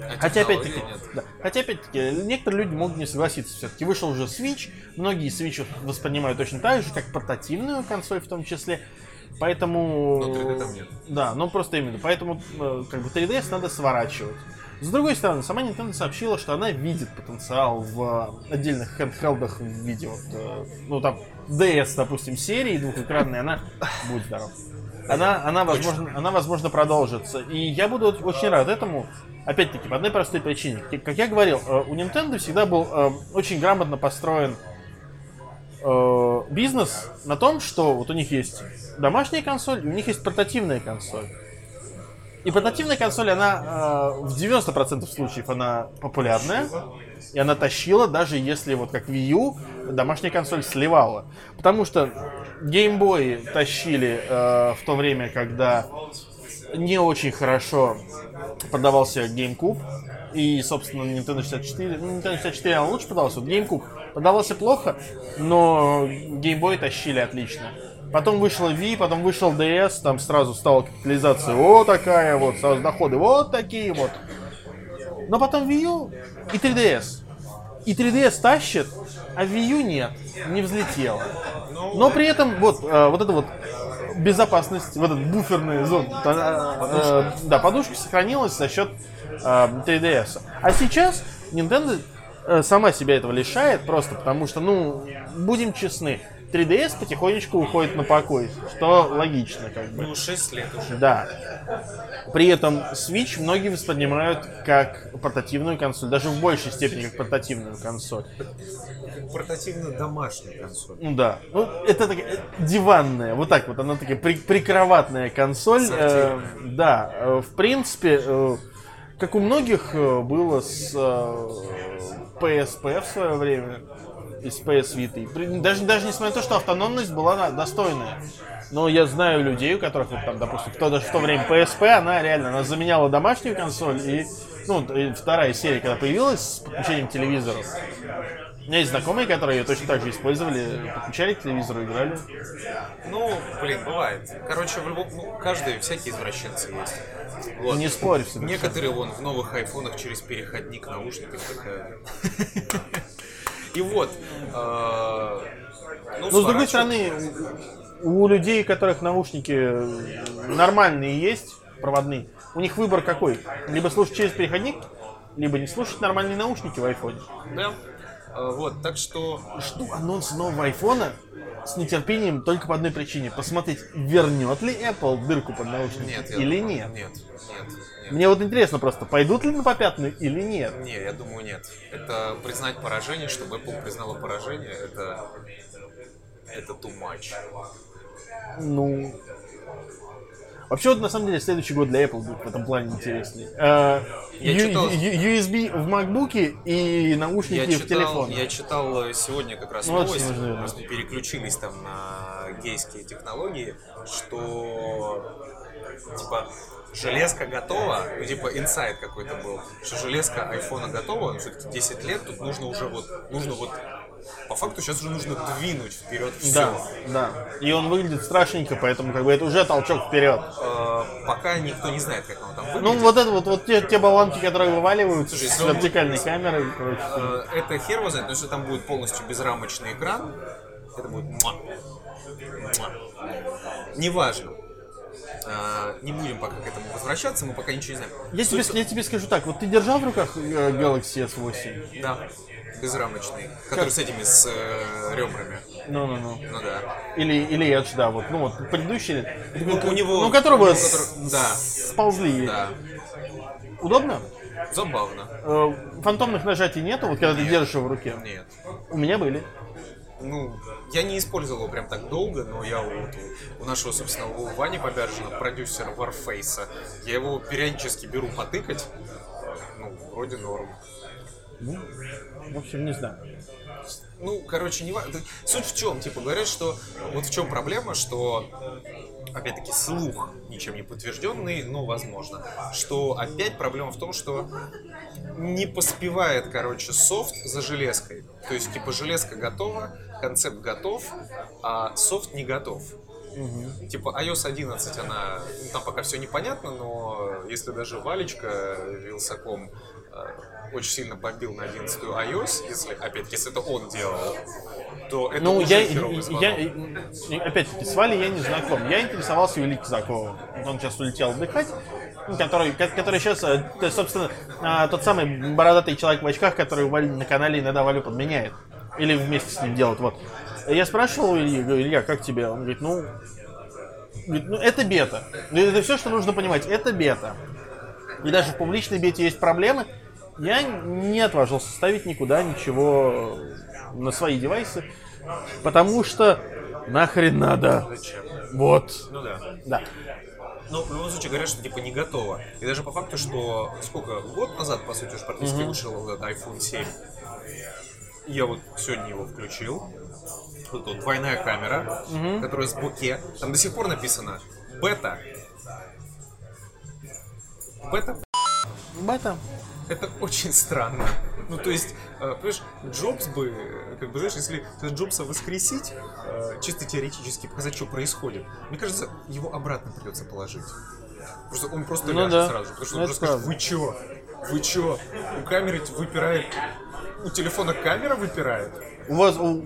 [SPEAKER 2] А
[SPEAKER 1] Хотя, опять-таки, да, хотя, опять-таки, некоторые люди могут не согласиться. Все-таки вышел уже Switch, многие Switch воспринимают точно так же, как портативную консоль в том числе. Поэтому...
[SPEAKER 2] Но 3D там нет.
[SPEAKER 1] Да, ну просто именно. Поэтому э, как бы 3DS надо сворачивать. С другой стороны, сама Nintendo сообщила, что она видит потенциал в отдельных handheldах в виде вот, э, ну там, DS, допустим, серии двухэкранной, она будет здоров. Она, она, возможно, она, возможно, продолжится. И я буду очень рад этому. Опять-таки, по одной простой причине. Как- я говорил, э, у Nintendo всегда был э, очень грамотно построен э, бизнес на том, что вот у них есть домашняя консоль, и у них есть портативная консоль. И портативная консоль, она э, в 90% случаев она популярная, и она тащила, даже если вот как Wii U, домашняя консоль сливала. Потому что Boy тащили э, в то время, когда не очень хорошо продавался GameCube. И, собственно, Nintendo 64, ну, Nintendo 64 она лучше продавался, GameCube продавался плохо, но Boy тащили отлично. Потом вышла Wii, потом вышел DS, там сразу стала капитализация вот такая вот, сразу доходы вот такие вот. Но потом Wii U и 3DS. И 3DS тащит, а Wii U нет, не взлетела. Но при этом вот, э, вот это вот безопасность, вот этот буферная зона, она, э, да, подушка сохранилась за счет э, 3DS. А сейчас Nintendo э, сама себя этого лишает просто потому что, ну, будем честны, 3DS потихонечку уходит на покой, что логично, как бы.
[SPEAKER 2] Ну, 6 лет уже.
[SPEAKER 1] Да. При этом Switch многие воспринимают как портативную консоль, даже в большей степени как портативную консоль.
[SPEAKER 2] Портативно-домашняя консоль.
[SPEAKER 1] Ну да. Ну, это такая диванная, вот так вот, она такая при- прикроватная консоль. Э, да, э, в принципе, э, как у многих э, было с э, PSP в свое время, и с PS Vita. Даже, даже несмотря на то, что автономность была на- достойная. Но я знаю людей, у которых, вот там, допустим, кто даже в то время PSP, она реально, она заменяла домашнюю консоль и, ну, и вторая серия, когда появилась с подключением к телевизору. У меня есть знакомые, которые ее точно так же использовали, подключали к телевизору, играли.
[SPEAKER 2] Ну, блин, бывает. Короче, в любом, ну, каждый, всякие извращенцы есть. Вот.
[SPEAKER 1] Не спорь с этим.
[SPEAKER 2] Некоторые вон в новых айфонах через переходник наушников такая. И вот. э,
[SPEAKER 1] Но с другой стороны, у людей, у которых наушники нормальные есть, проводные, у них выбор какой? Либо слушать через переходник, либо не слушать нормальные наушники в айфоне.
[SPEAKER 2] Да. Э, Вот, так что
[SPEAKER 1] Жду анонс нового айфона с нетерпением только по одной причине. Посмотреть, вернет ли Apple дырку под наушники
[SPEAKER 2] нет,
[SPEAKER 1] или
[SPEAKER 2] думаю.
[SPEAKER 1] Нет,
[SPEAKER 2] нет, нет.
[SPEAKER 1] Мне вот интересно просто, пойдут ли на попятную или нет.
[SPEAKER 2] Не, я думаю, нет. Это признать поражение, чтобы Apple признала поражение, это... Это too much.
[SPEAKER 1] Ну. Вообще, вот на самом деле, следующий год для Apple будет в этом плане интересный.
[SPEAKER 2] Я читал-
[SPEAKER 1] USB в MacBook и наушники
[SPEAKER 2] Я
[SPEAKER 1] в
[SPEAKER 2] читал,
[SPEAKER 1] телефон.
[SPEAKER 2] я читал сегодня как раз
[SPEAKER 1] Ну,
[SPEAKER 2] новость, просто переключились там на гейские технологии, что типа железка готова, ну типа инсайт какой-то был, что железка айфона готова, но все-таки 10 лет, тут нужно уже вот, нужно вот, по факту сейчас уже нужно двинуть вперед все.
[SPEAKER 1] Да, да. И он выглядит страшненько, поэтому как бы это уже толчок вперед.
[SPEAKER 2] пока никто не знает, как оно там выглядит.
[SPEAKER 1] Ну, вот это вот, вот те, те болванки, которые вываливаются
[SPEAKER 2] Слушай,
[SPEAKER 1] с
[SPEAKER 2] он будет-
[SPEAKER 1] вертикальной камерой, короче.
[SPEAKER 2] Э, Это хер его знает, но если там будет полностью безрамочный экран, это будет муа. Муа. Неважно. Э, Не будем пока к этому возвращаться, мы пока ничего не знаем.
[SPEAKER 1] Я тебе, я тебе скажу так, вот ты держал в руках э, Galaxy S8?
[SPEAKER 2] Да, безрамочный, который с этими, с э, ребрами.
[SPEAKER 1] Ну-ну-ну.
[SPEAKER 2] Ну да.
[SPEAKER 1] Или, или Edge, да, вот, ну вот, предыдущий,
[SPEAKER 2] Ну, у него-
[SPEAKER 1] ну, которого
[SPEAKER 2] у него,
[SPEAKER 1] с-
[SPEAKER 2] который- да.
[SPEAKER 1] сползли.
[SPEAKER 2] Да,
[SPEAKER 1] Удобно?
[SPEAKER 2] забавно.
[SPEAKER 1] Э, Фантомных нажатий нету, вот когда ты держишь его в руке.
[SPEAKER 2] Нет.
[SPEAKER 1] У меня были.
[SPEAKER 2] Ну, я не использовал его прям так долго, но я вот у, у нашего, собственно, у Вани Побяржина, продюсера Warface, я его периодически беру потыкать. Ну, вроде норм.
[SPEAKER 1] Ну, в общем, не знаю.
[SPEAKER 2] Ну, короче, не важно. Суть в чем? Типа, говорят, что вот в чем проблема, что опять-таки слух ничем не подтвержденный, но возможно. Что опять проблема в том, что не поспевает, короче, софт за железкой. То есть, типа, железка готова, концепт готов, а софт не готов. Типа iOS 11, она, ну, там пока все непонятно, но если даже Валечка Вилсаком очень сильно бомбил на 11 iOS, если, опять, если это он делал, то это
[SPEAKER 1] Ну, я, я, опять-таки, с Валей я не знаком. Я интересовался Юлией Казаковым. Он сейчас улетел отдыхать. ну, Который, ко- который сейчас, э, собственно, а, тот самый бородатый человек в очках, который на канале иногда Валю подменяет. Или вместе с ним делают, вот. Я спрашивал у Ильи, говорю, Илья, как тебе? Он говорит, ну, говорит, ну это бета. Ну, Это все, что нужно понимать, это бета. И даже в публичной бете есть проблемы. Я не отважился ставить никуда ничего на свои девайсы, потому что нахрен надо.
[SPEAKER 2] Зачем?
[SPEAKER 1] Вот.
[SPEAKER 2] Ну да.
[SPEAKER 1] Да.
[SPEAKER 2] Ну, в любом случае говорят, что типа не готово. И даже по факту, что сколько, год назад, по сути, уж практически вышел вот этот iPhone 7. Я вот сегодня его включил. Вот тут двойная камера, которая с боке. Там до сих пор написано бета. Бета
[SPEAKER 1] Бета.
[SPEAKER 2] Это очень странно. Ну, то есть, э, понимаешь, Джобс бы, э, как бы, знаешь, если Джобса воскресить, э, чисто теоретически показать, что происходит, мне кажется, его обратно придется положить. Просто он просто
[SPEAKER 1] Ну
[SPEAKER 2] ляжет
[SPEAKER 1] да.
[SPEAKER 2] сразу. Потому что
[SPEAKER 1] Ну,
[SPEAKER 2] он
[SPEAKER 1] это
[SPEAKER 2] просто скажет,
[SPEAKER 1] правда.
[SPEAKER 2] вы чё? Вы чё? У камеры выпирает... У телефона камера выпирает?
[SPEAKER 1] У вас, у,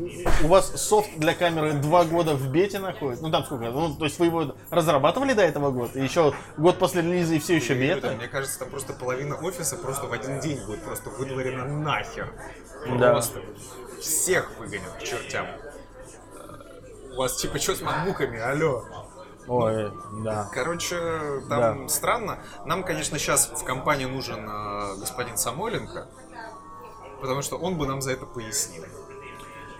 [SPEAKER 1] у вас софт для камеры два года в бете находится. Ну там сколько? Ну, то есть вы его разрабатывали до этого года? И еще год после релиза и все еще бета?
[SPEAKER 2] Мне кажется, там просто половина офиса просто в один день будет просто выдворена нахер.
[SPEAKER 1] Да.
[SPEAKER 2] Просто. Всех выгонят к чертям. У вас типа что с макбуками, алло.
[SPEAKER 1] Ой, да.
[SPEAKER 2] Короче, там странно. Нам, конечно, сейчас в компании нужен э, господин Самойленко, потому что он бы нам за это пояснил.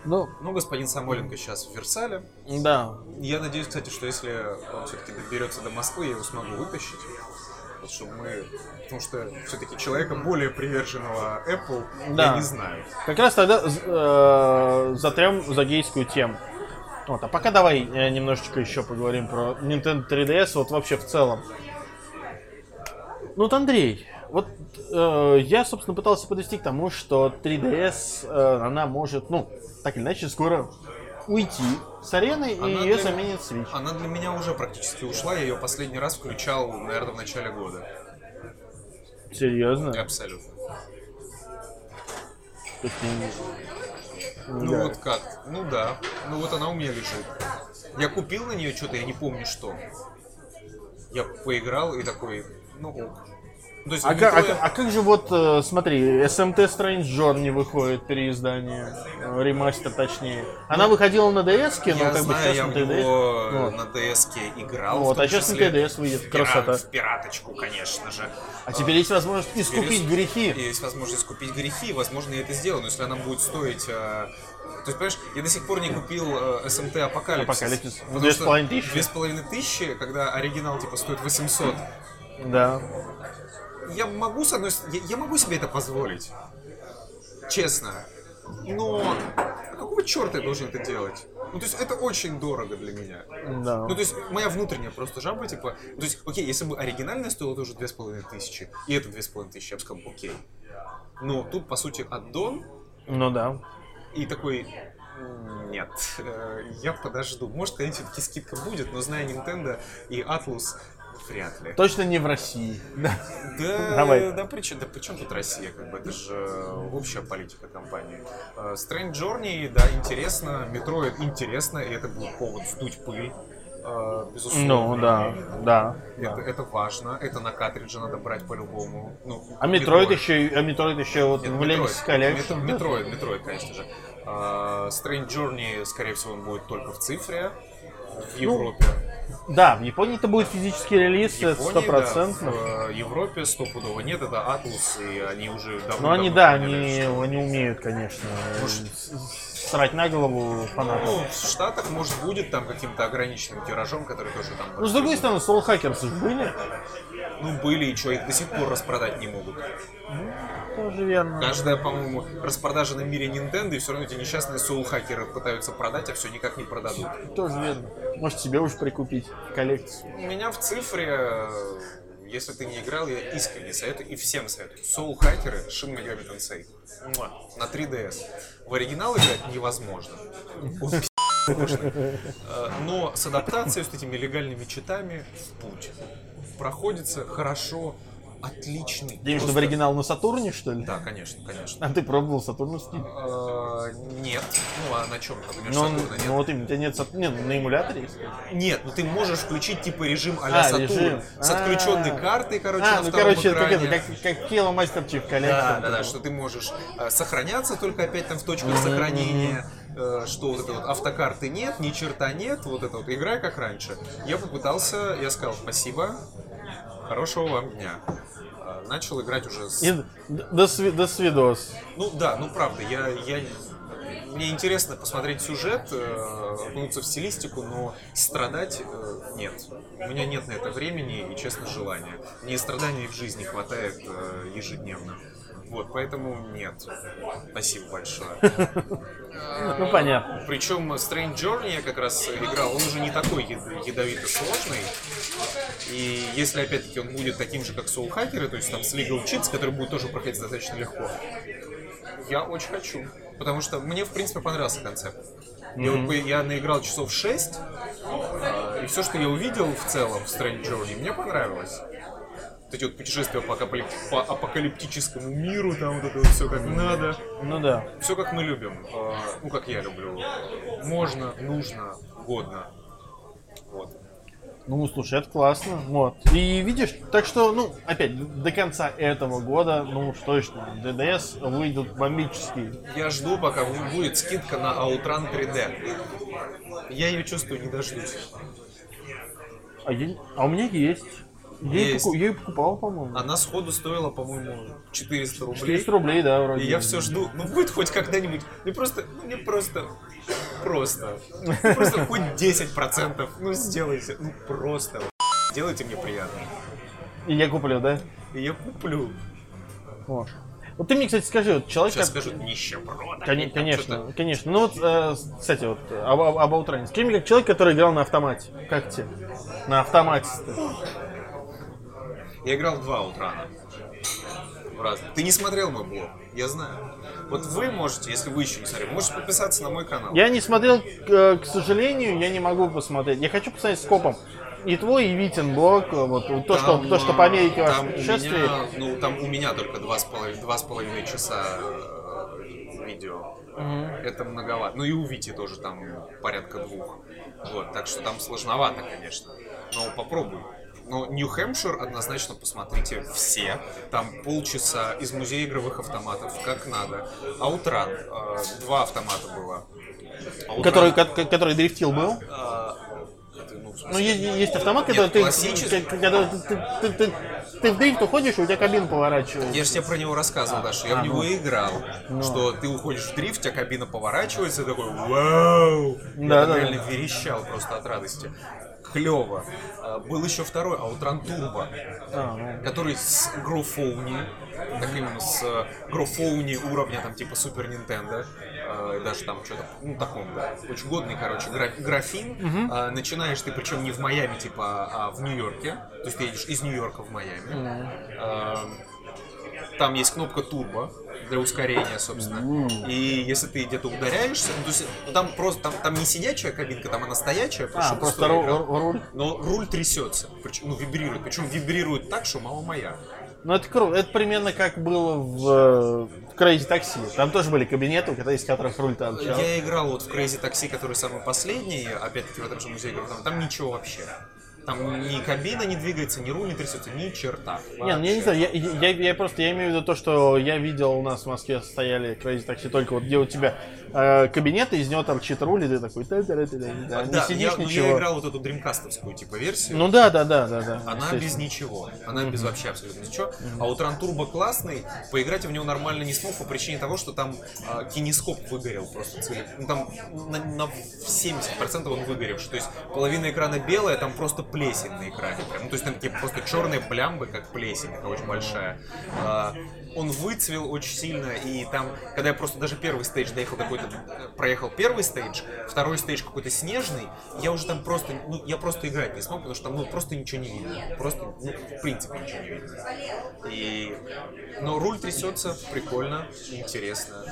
[SPEAKER 1] Ну,
[SPEAKER 2] Ну, господин Самойленко сейчас в Версале.
[SPEAKER 1] да.
[SPEAKER 2] Я надеюсь, кстати, что если он все-таки доберется до Москвы, я его смогу вытащить. Вот чтобы мы... Потому что все-таки человека более приверженного Apple
[SPEAKER 1] Да.
[SPEAKER 2] я не знаю.
[SPEAKER 1] Как раз тогда э, затрем за гейскую тему. Вот, а пока давай э, немножечко еще поговорим про Nintendo 3DS, вот вообще в целом. Ну вот, Андрей, вот э, я, собственно, пытался подвести к тому, что 3DS, э, она может, ну, так или иначе, скоро уйти с арены, и
[SPEAKER 2] Она
[SPEAKER 1] ее
[SPEAKER 2] для-
[SPEAKER 1] заменит Switch.
[SPEAKER 2] Она для меня уже практически ушла, я ее последний раз включал, наверное, в начале года.
[SPEAKER 1] Серьезно?
[SPEAKER 2] Абсолютно. Ну
[SPEAKER 1] Да.
[SPEAKER 2] вот как? Ну да. Ну вот она у меня лежит. Я купил на нее что-то, я не помню что. Я поиграл и такой, ну ок. То есть,
[SPEAKER 1] А, как, а а как же вот, э, смотри, SMT Strange Journey выходит переиздание, э, ремастер точнее. Она выходила на DS, но
[SPEAKER 2] я
[SPEAKER 1] как бы
[SPEAKER 2] знаю,
[SPEAKER 1] сейчас
[SPEAKER 2] я
[SPEAKER 1] на 3DS.
[SPEAKER 2] него
[SPEAKER 1] Вот.
[SPEAKER 2] на DS играл.
[SPEAKER 1] Вот, а сейчас на 3DS выйдет.
[SPEAKER 2] в
[SPEAKER 1] Красота.
[SPEAKER 2] В пираточку, конечно же.
[SPEAKER 1] А теперь есть возможность
[SPEAKER 2] Теперь
[SPEAKER 1] искупить
[SPEAKER 2] есть-
[SPEAKER 1] грехи.
[SPEAKER 2] Есть возможность купить грехи, возможно, я это сделаю, но если она будет стоить... э, То есть, понимаешь, я до сих пор не купил э, SMT Апокалипсис.
[SPEAKER 1] Апокалипсис. Две с половиной тысячи?
[SPEAKER 2] Две с половиной тысячи, когда оригинал типа стоит 800.
[SPEAKER 1] Да.
[SPEAKER 2] Я могу, с одной я, я могу себе это позволить. Честно. Но какого черта я должен это делать? Ну, то есть это очень дорого для меня.
[SPEAKER 1] Да.
[SPEAKER 2] Ну, то есть моя внутренняя просто жаба, типа... То есть, окей, если бы оригинальная стоила тоже две с половиной тысячи, и это две с половиной тысячи, я бы сказал, окей. Но тут, по сути, аддон,
[SPEAKER 1] Ну да.
[SPEAKER 2] и такой... «М, Нет, э, я подожду. Может, конечно, все-таки скидка будет, но зная Nintendo и Atlus, вряд ли.
[SPEAKER 1] Точно не в России. Да.
[SPEAKER 2] Да,
[SPEAKER 1] Давай.
[SPEAKER 2] да, при чем, да при чем тут Россия, как бы, это же общая политика компании. Э, Strange Journey, да, интересно, Metroid интересно, и это будет повод вдуть пыль, э, безусловно.
[SPEAKER 1] Ну да, да.
[SPEAKER 2] Это,
[SPEAKER 1] да.
[SPEAKER 2] это важно, это на картридже надо брать по-любому. Ну,
[SPEAKER 1] А Metroid еще, а Metroid еще вот
[SPEAKER 2] Нет,
[SPEAKER 1] в
[SPEAKER 2] Metroid.
[SPEAKER 1] Collection.
[SPEAKER 2] Мет- Metroid, Metroid, конечно же. А, Strange Journey, скорее всего, он будет только в цифре в
[SPEAKER 1] Ну,
[SPEAKER 2] Европе.
[SPEAKER 1] Да, в Японии это будет физический релиз,
[SPEAKER 2] Японии, да,
[SPEAKER 1] стопроцентно.
[SPEAKER 2] в э, Европе стопудово нет, это Atlus, и они уже давно
[SPEAKER 1] Ну они, да, они, они умеют, конечно, с- срать на голову фанатов.
[SPEAKER 2] Ну, в Штатах, может, будет там каким-то ограниченным тиражом, который тоже там...
[SPEAKER 1] Ну, с другой стороны, Soul Hackers же были.
[SPEAKER 2] Ну, были, и что, их до сих пор распродать не могут.
[SPEAKER 1] Тоже верно.
[SPEAKER 2] Каждая, по-моему, распродажа на мире Nintendo, и все равно эти несчастные соул-хакеры пытаются продать, а все никак не продадут.
[SPEAKER 1] Тоже верно. Может, себе уж прикупить коллекцию.
[SPEAKER 2] У меня в цифре, если ты не играл, я искренне советую и всем советую. Soul Hackers Shin Megami Tensei. Муа. На 3DS. В оригинал играть невозможно. Э, Но с адаптацией, с этими легальными читами в путь. Проходится хорошо, отличный.
[SPEAKER 1] В
[SPEAKER 2] Просто-
[SPEAKER 1] оригинал на Сатурне, что ли?
[SPEAKER 2] Да, конечно, конечно.
[SPEAKER 1] А ты пробовал Сатурновский?
[SPEAKER 2] Э, Нет. Ну, а на чем? Ж
[SPEAKER 1] Ну,
[SPEAKER 2] Сатурна нет.
[SPEAKER 1] ну вот именно, у тебя нет Сат- Нет, на эмуляторе есть.
[SPEAKER 2] Нет, ну ты можешь включить типа режим а-ля
[SPEAKER 1] А,
[SPEAKER 2] Сатурн
[SPEAKER 1] режим.
[SPEAKER 2] с отключенной
[SPEAKER 1] А.
[SPEAKER 2] картой, короче,
[SPEAKER 1] А,
[SPEAKER 2] на
[SPEAKER 1] ну короче, это как,
[SPEAKER 2] экране.
[SPEAKER 1] это, как, как Kilo Master Chief Collection.
[SPEAKER 2] Да, да, да, что ты можешь э, сохраняться только опять там в точках сохранения, что вот это вот автокарты нет, ни черта нет, вот это вот играй как раньше. Я попытался, я сказал спасибо, хорошего вам дня. Э, Начал играть уже с...
[SPEAKER 1] И до, сви- до свидос.
[SPEAKER 2] Ну да, ну правда, я, я... Мне интересно посмотреть сюжет, э, окунуться в стилистику, но страдать э, нет. У меня нет на это времени и, честно, желания. Мне страданий в жизни хватает э, ежедневно. Вот, поэтому нет. Спасибо большое.
[SPEAKER 1] Ну понятно.
[SPEAKER 2] Причем Strange Journey я как раз играл, он уже не такой яд- ядовито сложный. И если опять-таки он будет таким же, как Soul Hacker, то есть там с Legal Cheats, который будет тоже проходить достаточно легко, я очень хочу. Потому что мне, в принципе, понравился концепт. Я, вот я наиграл часов 6, и все, что я увидел в целом в Strange Journey, мне понравилось. Вот эти вот путешествия по, апокалип- по апокалиптическому миру, там вот это вот все как надо.
[SPEAKER 1] Ну да.
[SPEAKER 2] Все как мы любим. Э, Ну, как я люблю. Можно, нужно, годно. Вот.
[SPEAKER 1] Ну, слушай, это классно. Вот. И видишь, так что, ну, опять, до конца этого года, ну, уж точно, DDS выйдут бомбические.
[SPEAKER 2] Я жду, пока будет скидка на Outrun 3D. Я ее чувствую, не дождусь.
[SPEAKER 1] А, я- а у меня есть. Я ее
[SPEAKER 2] Есть.
[SPEAKER 1] я ее покупал, по-моему.
[SPEAKER 2] Она сходу стоила, по-моему, 400 рублей.
[SPEAKER 1] 400 рублей, да, вроде.
[SPEAKER 2] И я все жду, ну будет хоть когда-нибудь, не просто, ну не просто, просто, просто хоть 10%, ну сделайте, ну просто, сделайте мне приятно.
[SPEAKER 1] И я куплю, да?
[SPEAKER 2] И я куплю.
[SPEAKER 1] Вот. Вот ты мне, кстати, скажи, вот человек...
[SPEAKER 2] Сейчас скажут нищеброд.
[SPEAKER 1] Кони-
[SPEAKER 2] они там
[SPEAKER 1] Конечно, конечно. Ну вот, э, кстати, вот об, об, об Outrun. Скажи мне, как человек, который играл на автомате. Как тебе? На автомате.
[SPEAKER 2] Я играл в два утрана. В разных. Ты не смотрел мой блог, я знаю. Вот вы можете, если вы еще не смотрели, можете подписаться на мой канал.
[SPEAKER 1] Я не смотрел, к, э, к сожалению, я не могу посмотреть. Я хочу посмотреть с копом. И твой, и Витин блог, э, вот то, что,
[SPEAKER 2] Там,
[SPEAKER 1] то, что по Америке
[SPEAKER 2] э,
[SPEAKER 1] ваше
[SPEAKER 2] там
[SPEAKER 1] путешествие.
[SPEAKER 2] меня, ну, там у меня только два с половиной, два с половиной часа видео. Это многовато. Ну и у Вити тоже там порядка двух. Вот, так что там сложновато, конечно. Но попробуй. Но Нью-Хэмпшир однозначно посмотрите все. Там полчаса из музея игровых автоматов, как надо. Аутран, э, два автомата было. Аутран,
[SPEAKER 1] Который, ко- ко- который дрифтил был.
[SPEAKER 2] э, это, ну, смысле,
[SPEAKER 1] Ну, есть, есть автомат,
[SPEAKER 2] Нет,
[SPEAKER 1] который ты,
[SPEAKER 2] классический.
[SPEAKER 1] когда ты, ты, ты, ты- ты в дрифт уходишь, и у тебя кабина поворачивается.
[SPEAKER 2] Я же тебе про него рассказывал, Даша. Я
[SPEAKER 1] а,
[SPEAKER 2] в него
[SPEAKER 1] ну.
[SPEAKER 2] играл.
[SPEAKER 1] Ну.
[SPEAKER 2] Что ты уходишь в дрифт, у тебя кабина поворачивается, и такой вау! Я
[SPEAKER 1] Да,
[SPEAKER 2] там
[SPEAKER 1] да,
[SPEAKER 2] реально верещал просто от радости. Клево. А, Был еще второй, Outrun Turbo,
[SPEAKER 1] А, ну.
[SPEAKER 2] который с Грофоуни, так именно с э, Грофоуни уровня, там типа Супер Нинтендо, даже там что-то, ну таком, да, очень годный, короче, гра- графин. А, Начинаешь ты, причем не в Майами, типа, а в Нью-Йорке, то есть ты едешь из Нью-Йорка в Майами. А, Там есть кнопка турбо для ускорения, собственно. И если ты где-то ударяешься, ну, то есть ну, там просто там, там не сидячая кабинка, там она стоячая, потому
[SPEAKER 1] А,
[SPEAKER 2] что
[SPEAKER 1] просто ру-
[SPEAKER 2] играл.
[SPEAKER 1] руль.
[SPEAKER 2] Но руль трясется, причем, ну, вибрирует. Причем вибрирует так, что мама моя.
[SPEAKER 1] Ну, это круто. Это примерно как было в, в Crazy Taxi. Там тоже были кабинеты, у которых- из которых руль торчал.
[SPEAKER 2] Я играл вот в Crazy Taxi, который самый последний, опять-таки в этом же музее там, там ничего вообще. Там ни кабина не двигается, ни руль не трясется, ни черта.
[SPEAKER 1] Не, ну, я не знаю, я, я, я просто я имею в виду то, что я видел у нас в Москве стояли Crazy Taxi только вот где у тебя э, кабинет, и из него торчит руль, и ты такой та та та та
[SPEAKER 2] Да,
[SPEAKER 1] не
[SPEAKER 2] я,
[SPEAKER 1] сидишь
[SPEAKER 2] ну,
[SPEAKER 1] ничего.
[SPEAKER 2] я играл вот эту дримкастовскую типа версию.
[SPEAKER 1] Ну да, да, да, да, да.
[SPEAKER 2] Она без ничего. Она без вообще абсолютно ничего. А вот Ран Турбо классный. Поиграть в него нормально не смог по причине того, что там а, кинескоп выгорел просто целиком. Ну, там на, на 70% он выгоревший. То есть половина экрана белая, там просто плесень на экране. Прям. Ну, то есть там такие просто черные блямбы, как плесень, такая очень большая. А, он выцвел очень сильно, и там, когда я просто даже первый стейдж доехал какой-то, проехал первый стейдж, второй стейдж какой-то снежный, я уже там просто, ну, я просто играть не смог, потому что там, ну, просто ничего не видно. Просто, ну, в принципе, ничего не видно. И, но руль трясется, прикольно, интересно.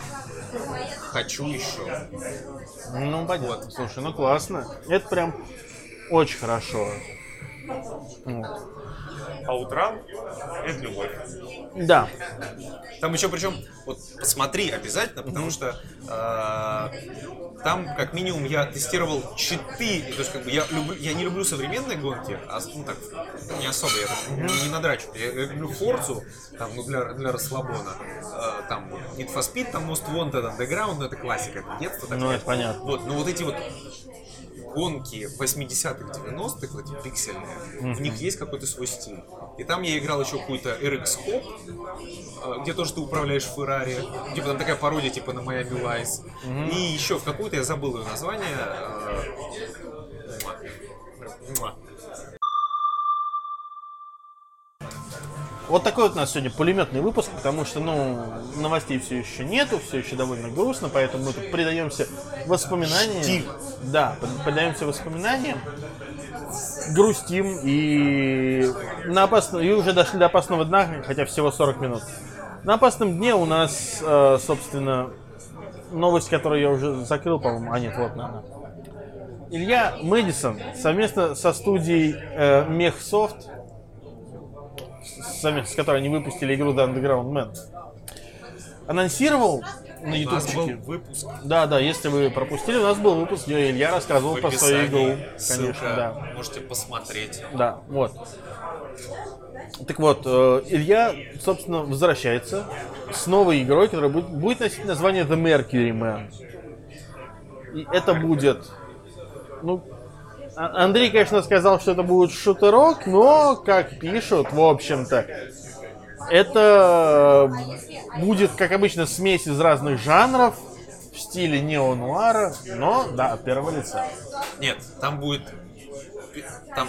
[SPEAKER 2] Хочу еще.
[SPEAKER 1] Ну, понятно. Слушай, ну классно. Это прям очень хорошо. Вот.
[SPEAKER 2] А утром это любовь.
[SPEAKER 1] Да.
[SPEAKER 2] Там еще причем, вот посмотри обязательно, потому что э, там как минимум я тестировал 4, то есть как бы я люблю, я не люблю современные гонки, а ну так не особо, я так не надрачу. Я, я люблю Форцу, там ну для для расслабона, Э, там Need for Speed, там Most Wanted, Underground, ну это классика, это детство. так
[SPEAKER 1] Ну, это понятно.
[SPEAKER 2] Вот, ну вот эти вот гонки 80-х, 90-х, вот эти пиксельные, в них есть какой-то свой стиль. И там я играл еще какой-то RX Hop, э, где тоже ты управляешь Феррари. Типа там такая пародия типа на Miami Vice. И еще в какую-то я забыл ее название.
[SPEAKER 1] Вот такой вот у нас сегодня пулеметный выпуск, потому что, ну, новостей все еще нету, все еще довольно грустно, поэтому мы тут предаемся воспоминаниям.
[SPEAKER 2] Штиль.
[SPEAKER 1] Да, предаемся воспоминаниям, грустим и на опасно... и уже дошли до опасного дна, хотя всего 40 минут. На опасном дне у нас, э, собственно, новость, которую я уже закрыл, по-моему. А нет, вот она. Илья Мэдисон совместно со студией э, Mechsoft совместно с которой они выпустили игру The Underground Man, анонсировал на
[SPEAKER 2] У нас был
[SPEAKER 1] ютубчике.
[SPEAKER 2] выпуск.
[SPEAKER 1] Да, да, если вы пропустили, у нас был выпуск, где Илья рассказывал про свою игру.
[SPEAKER 2] описании.
[SPEAKER 1] Конечно,
[SPEAKER 2] Ссылка.
[SPEAKER 1] да.
[SPEAKER 2] Можете посмотреть.
[SPEAKER 1] Да, вот. Так вот, э, Илья, собственно, возвращается с новой игрой, которая будет, будет носить название The Mercury Man. И это будет... Ну, Андрей, конечно, сказал, что это будет шутерок, но, как пишут, в общем-то, это будет, как обычно, смесь из разных жанров в стиле неонуара, но, да, от первого лица.
[SPEAKER 2] Нет, там будет... Там...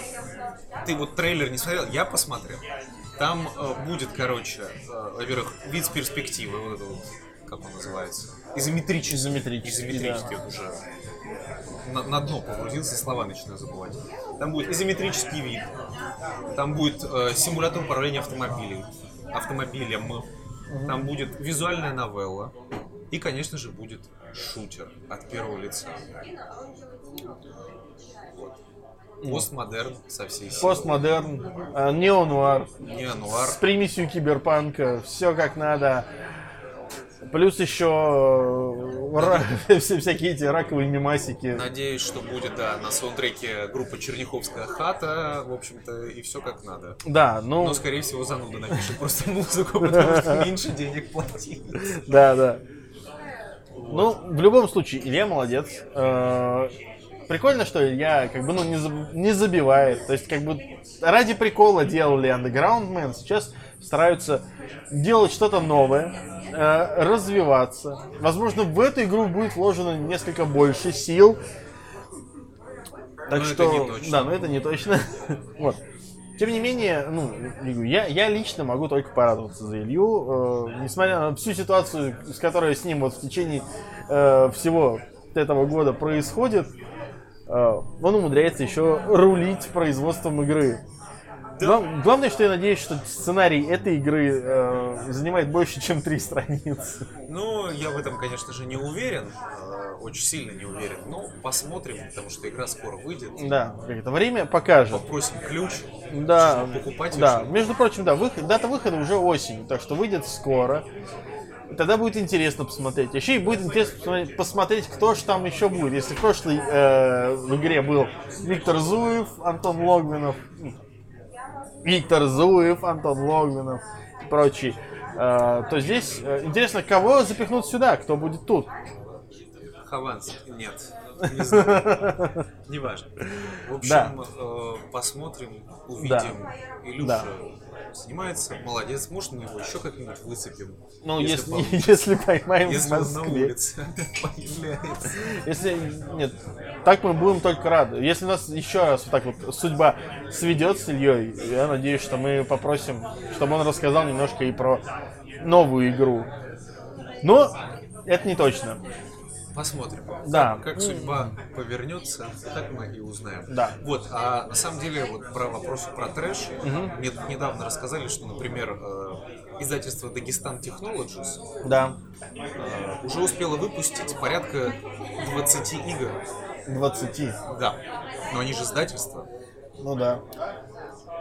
[SPEAKER 2] Ты вот трейлер не смотрел, я посмотрел. Там э, будет, короче, э, во-первых, вид с перспективы, вот это вот, как он называется? Изометрический.
[SPEAKER 1] Изометрический,
[SPEAKER 2] Изометрический
[SPEAKER 1] да.
[SPEAKER 2] уже. На, на дно погрузился, слова начинаю забывать. Там будет изометрический вид. Там будет э, симулятор управления автомобилем. Автомобилем. Там будет визуальная новелла. И, конечно же, будет шутер от первого лица. Вот. Постмодерн со всей силы.
[SPEAKER 1] Постмодерн, э, неонуар,
[SPEAKER 2] Неонуар.
[SPEAKER 1] с примесью киберпанка, все как надо. Плюс еще э, всякие эти раковые мимасики.
[SPEAKER 2] Надеюсь, что будет, да, на саундтреке группа Черняховская хата, в общем-то, и все как надо.
[SPEAKER 1] Да, ну,
[SPEAKER 2] Но, скорее всего, зануда напишет просто музыку, потому что меньше денег платить.
[SPEAKER 1] да, да. Ну, в любом случае, Илья молодец. Э, Прикольно, что Илья как бы ну, не, заб- не забивает. То есть, как бы ради прикола делали Underground Man, сейчас стараются делать что-то новое, э, развиваться. Возможно, в эту игру будет вложено несколько больше сил. Так
[SPEAKER 2] Но это
[SPEAKER 1] что,
[SPEAKER 2] не точно.
[SPEAKER 1] да, но это не точно. вот. Тем не менее, ну, я, я лично могу только порадоваться за Илью, э, несмотря на всю ситуацию, с которой с ним вот в течение э, всего этого года происходит, э, он умудряется еще рулить производством игры. Глав- главное, что я надеюсь, что сценарий этой игры э, занимает больше, чем три страницы.
[SPEAKER 2] Ну, я в этом, конечно же, не уверен. э, Очень сильно не уверен. Но посмотрим, потому что игра скоро выйдет.
[SPEAKER 1] Да, это время покажет.
[SPEAKER 2] Попросим ключ.
[SPEAKER 1] Да,
[SPEAKER 2] покупать
[SPEAKER 1] да.
[SPEAKER 2] решил.
[SPEAKER 1] Между прочим, да, выход, дата выхода уже осень, так что выйдет скоро. Тогда будет интересно посмотреть. Еще и будет интересно посмотреть, посмотреть, кто же там еще будет. Если в прошлой э, в игре был Виктор Зуев, Антон Логвинов, Виктор Зуев, Антон Логвинов и прочие, э, то здесь э, интересно, кого запихнут сюда, кто будет тут.
[SPEAKER 2] Хованс. Нет. Не знаю. Неважно. В общем,
[SPEAKER 1] Да.
[SPEAKER 2] э, посмотрим, увидим. Илюша
[SPEAKER 1] Да.
[SPEAKER 2] Снимается, молодец. Может, мы его еще как-нибудь выцепим.
[SPEAKER 1] Ну, если,
[SPEAKER 2] получится.
[SPEAKER 1] если поймаем
[SPEAKER 2] Если
[SPEAKER 1] в
[SPEAKER 2] он на
[SPEAKER 1] Москве.
[SPEAKER 2] улице появляется.
[SPEAKER 1] Если нет, так мы будем только рады. Если нас еще раз вот так вот судьба сведет с Ильей, я надеюсь, что мы попросим, чтобы он рассказал немножко и про новую игру. Но это не точно.
[SPEAKER 2] Посмотрим.
[SPEAKER 1] Да.
[SPEAKER 2] Как судьба повернется, так мы и узнаем.
[SPEAKER 1] Да.
[SPEAKER 2] Вот, а на самом деле, вот про вопрос про трэш, мне тут недавно рассказали, что, например, э, издательство Дагестан Technologies
[SPEAKER 1] Да.
[SPEAKER 2] э, уже успело выпустить порядка 20 игр.
[SPEAKER 1] 20.
[SPEAKER 2] Да. Но они же издательство.
[SPEAKER 1] Ну да.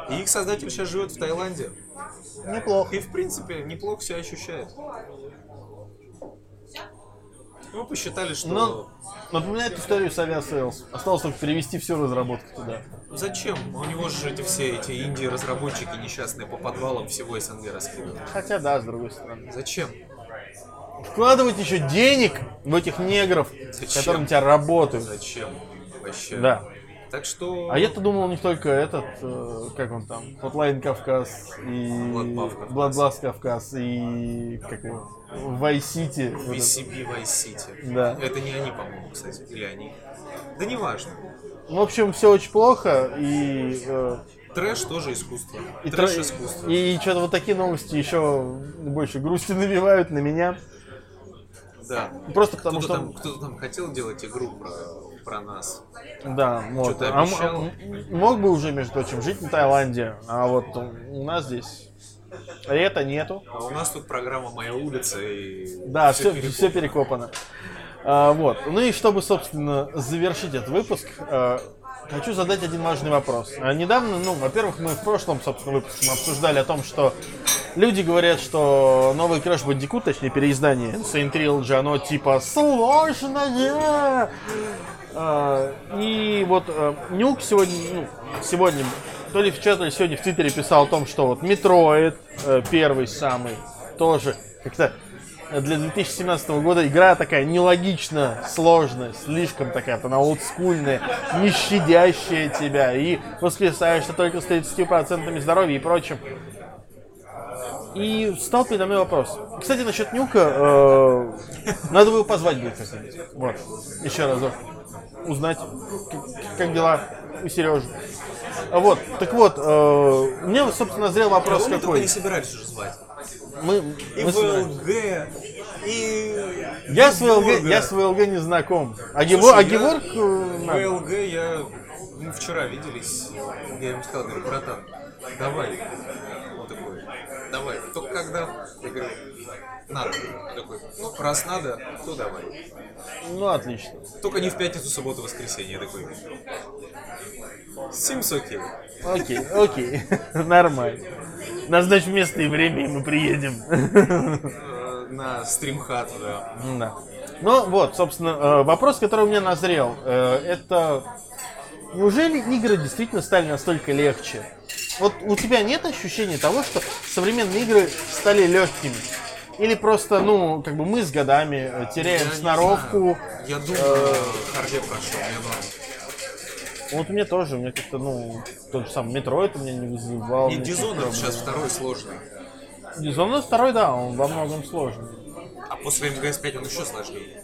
[SPEAKER 2] И их создатель сейчас живет в Таиланде.
[SPEAKER 1] Неплохо.
[SPEAKER 2] И, в принципе, неплохо себя ощущает. Мы посчитали, что...
[SPEAKER 1] Ну, напоминает историю с Aviasales. Осталось только перевести всю разработку туда.
[SPEAKER 2] Зачем? У него же эти все эти инди-разработчики несчастные по подвалам всего СНГ раскиданы.
[SPEAKER 1] Хотя да, с другой стороны.
[SPEAKER 2] Зачем?
[SPEAKER 1] Вкладывать еще денег в этих негров,
[SPEAKER 2] Зачем?
[SPEAKER 1] которые у тебя работают.
[SPEAKER 2] Зачем? Вообще.
[SPEAKER 1] Да.
[SPEAKER 2] Так что...
[SPEAKER 1] А я-то думал, у них только этот, э, как он там, Hotline Кавказ и
[SPEAKER 2] Bloodbath Кавказ.
[SPEAKER 1] И как его, Vice City.
[SPEAKER 2] VCB Vice City.
[SPEAKER 1] Да.
[SPEAKER 2] Это не они, по-моему, кстати. Или они. Да неважно.
[SPEAKER 1] В общем, все очень плохо и э,
[SPEAKER 2] Трэш тоже искусство.
[SPEAKER 1] и,
[SPEAKER 2] Трэш искусство.
[SPEAKER 1] и что-то вот такие новости еще больше грусти навевают на меня.
[SPEAKER 2] Да.
[SPEAKER 1] Просто потому
[SPEAKER 2] Кто-то
[SPEAKER 1] что
[SPEAKER 2] там, кто-то там хотел делать игру про, про нас.
[SPEAKER 1] Да, вот. А м- мог бы уже, между прочим, жить на Таиланде, а вот у нас здесь лета нету.
[SPEAKER 2] А у нас тут программа «Моя улица» и...
[SPEAKER 1] Да,
[SPEAKER 2] всё
[SPEAKER 1] все,
[SPEAKER 2] перепутано.
[SPEAKER 1] все перекопано. А, вот. Ну и чтобы, собственно, завершить этот выпуск, э, хочу задать один важный вопрос. А, недавно, ну, во-первых, мы в прошлом, собственно, выпуске обсуждали о том, что люди говорят, что новый Crash Bandicoot, точнее переиздание N. Sane Trilogy, оно типа сложное. А, И вот э, Нюк сегодня, ну, сегодня, то ли в чате, то ли сегодня в Твиттере писал о том, что вот Metroid, э, первый самый, тоже как-то для 2017 года игра такая нелогично сложная, слишком такая, она олдскульная, не щадящая тебя, и воскресаешься только с 30% здоровья и прочим. И встал передо мной вопрос. Кстати, насчет Нюка, э, надо бы его позвать будет как-нибудь. Вот, еще разок. Узнать, как, как дела у Сережи. Вот, так вот, э, у меня, собственно, назрел вопрос
[SPEAKER 2] Кого мы
[SPEAKER 1] какой.
[SPEAKER 2] не собирались уже звать.
[SPEAKER 1] Мы,
[SPEAKER 2] И
[SPEAKER 1] мы.
[SPEAKER 2] ВЛГ, и...
[SPEAKER 1] Я с ВЛГ, я с ВЛГ не знаком. А, Гево,
[SPEAKER 2] Слушай,
[SPEAKER 1] а Геворг, э.
[SPEAKER 2] ВЛГ я... Мы вчера виделись, я ему сказал, говорю, братан, давай. Он такой, давай. Только когда? Я говорю, надо. Такой, ну, раз надо, то давай.
[SPEAKER 1] Ну, отлично.
[SPEAKER 2] Только не в пятницу, субботу, воскресенье. Я такой, Симс окей.
[SPEAKER 1] Окей, окей. Нормально. Назначь место и время, и мы приедем.
[SPEAKER 2] Э, На стримхат, да.
[SPEAKER 1] Да. Ну вот, собственно, э, вопрос, который у меня назрел, э, это неужели игры действительно стали настолько легче? Вот у тебя нет ощущения того, что современные игры стали легкими? Или просто, ну, как бы мы с годами э, теряем
[SPEAKER 2] Я не
[SPEAKER 1] сноровку?
[SPEAKER 2] знаю. Я думаю, харде прошел, норм.
[SPEAKER 1] Вот у меня тоже, у меня как-то, ну, тот же самый Метроид у меня не вызывал.
[SPEAKER 2] Dishonored
[SPEAKER 1] проблем.
[SPEAKER 2] сейчас второй сложный.
[SPEAKER 1] Dishonored второй, да, он во многом сложный.
[SPEAKER 2] А после МГС-5 он еще сложнее.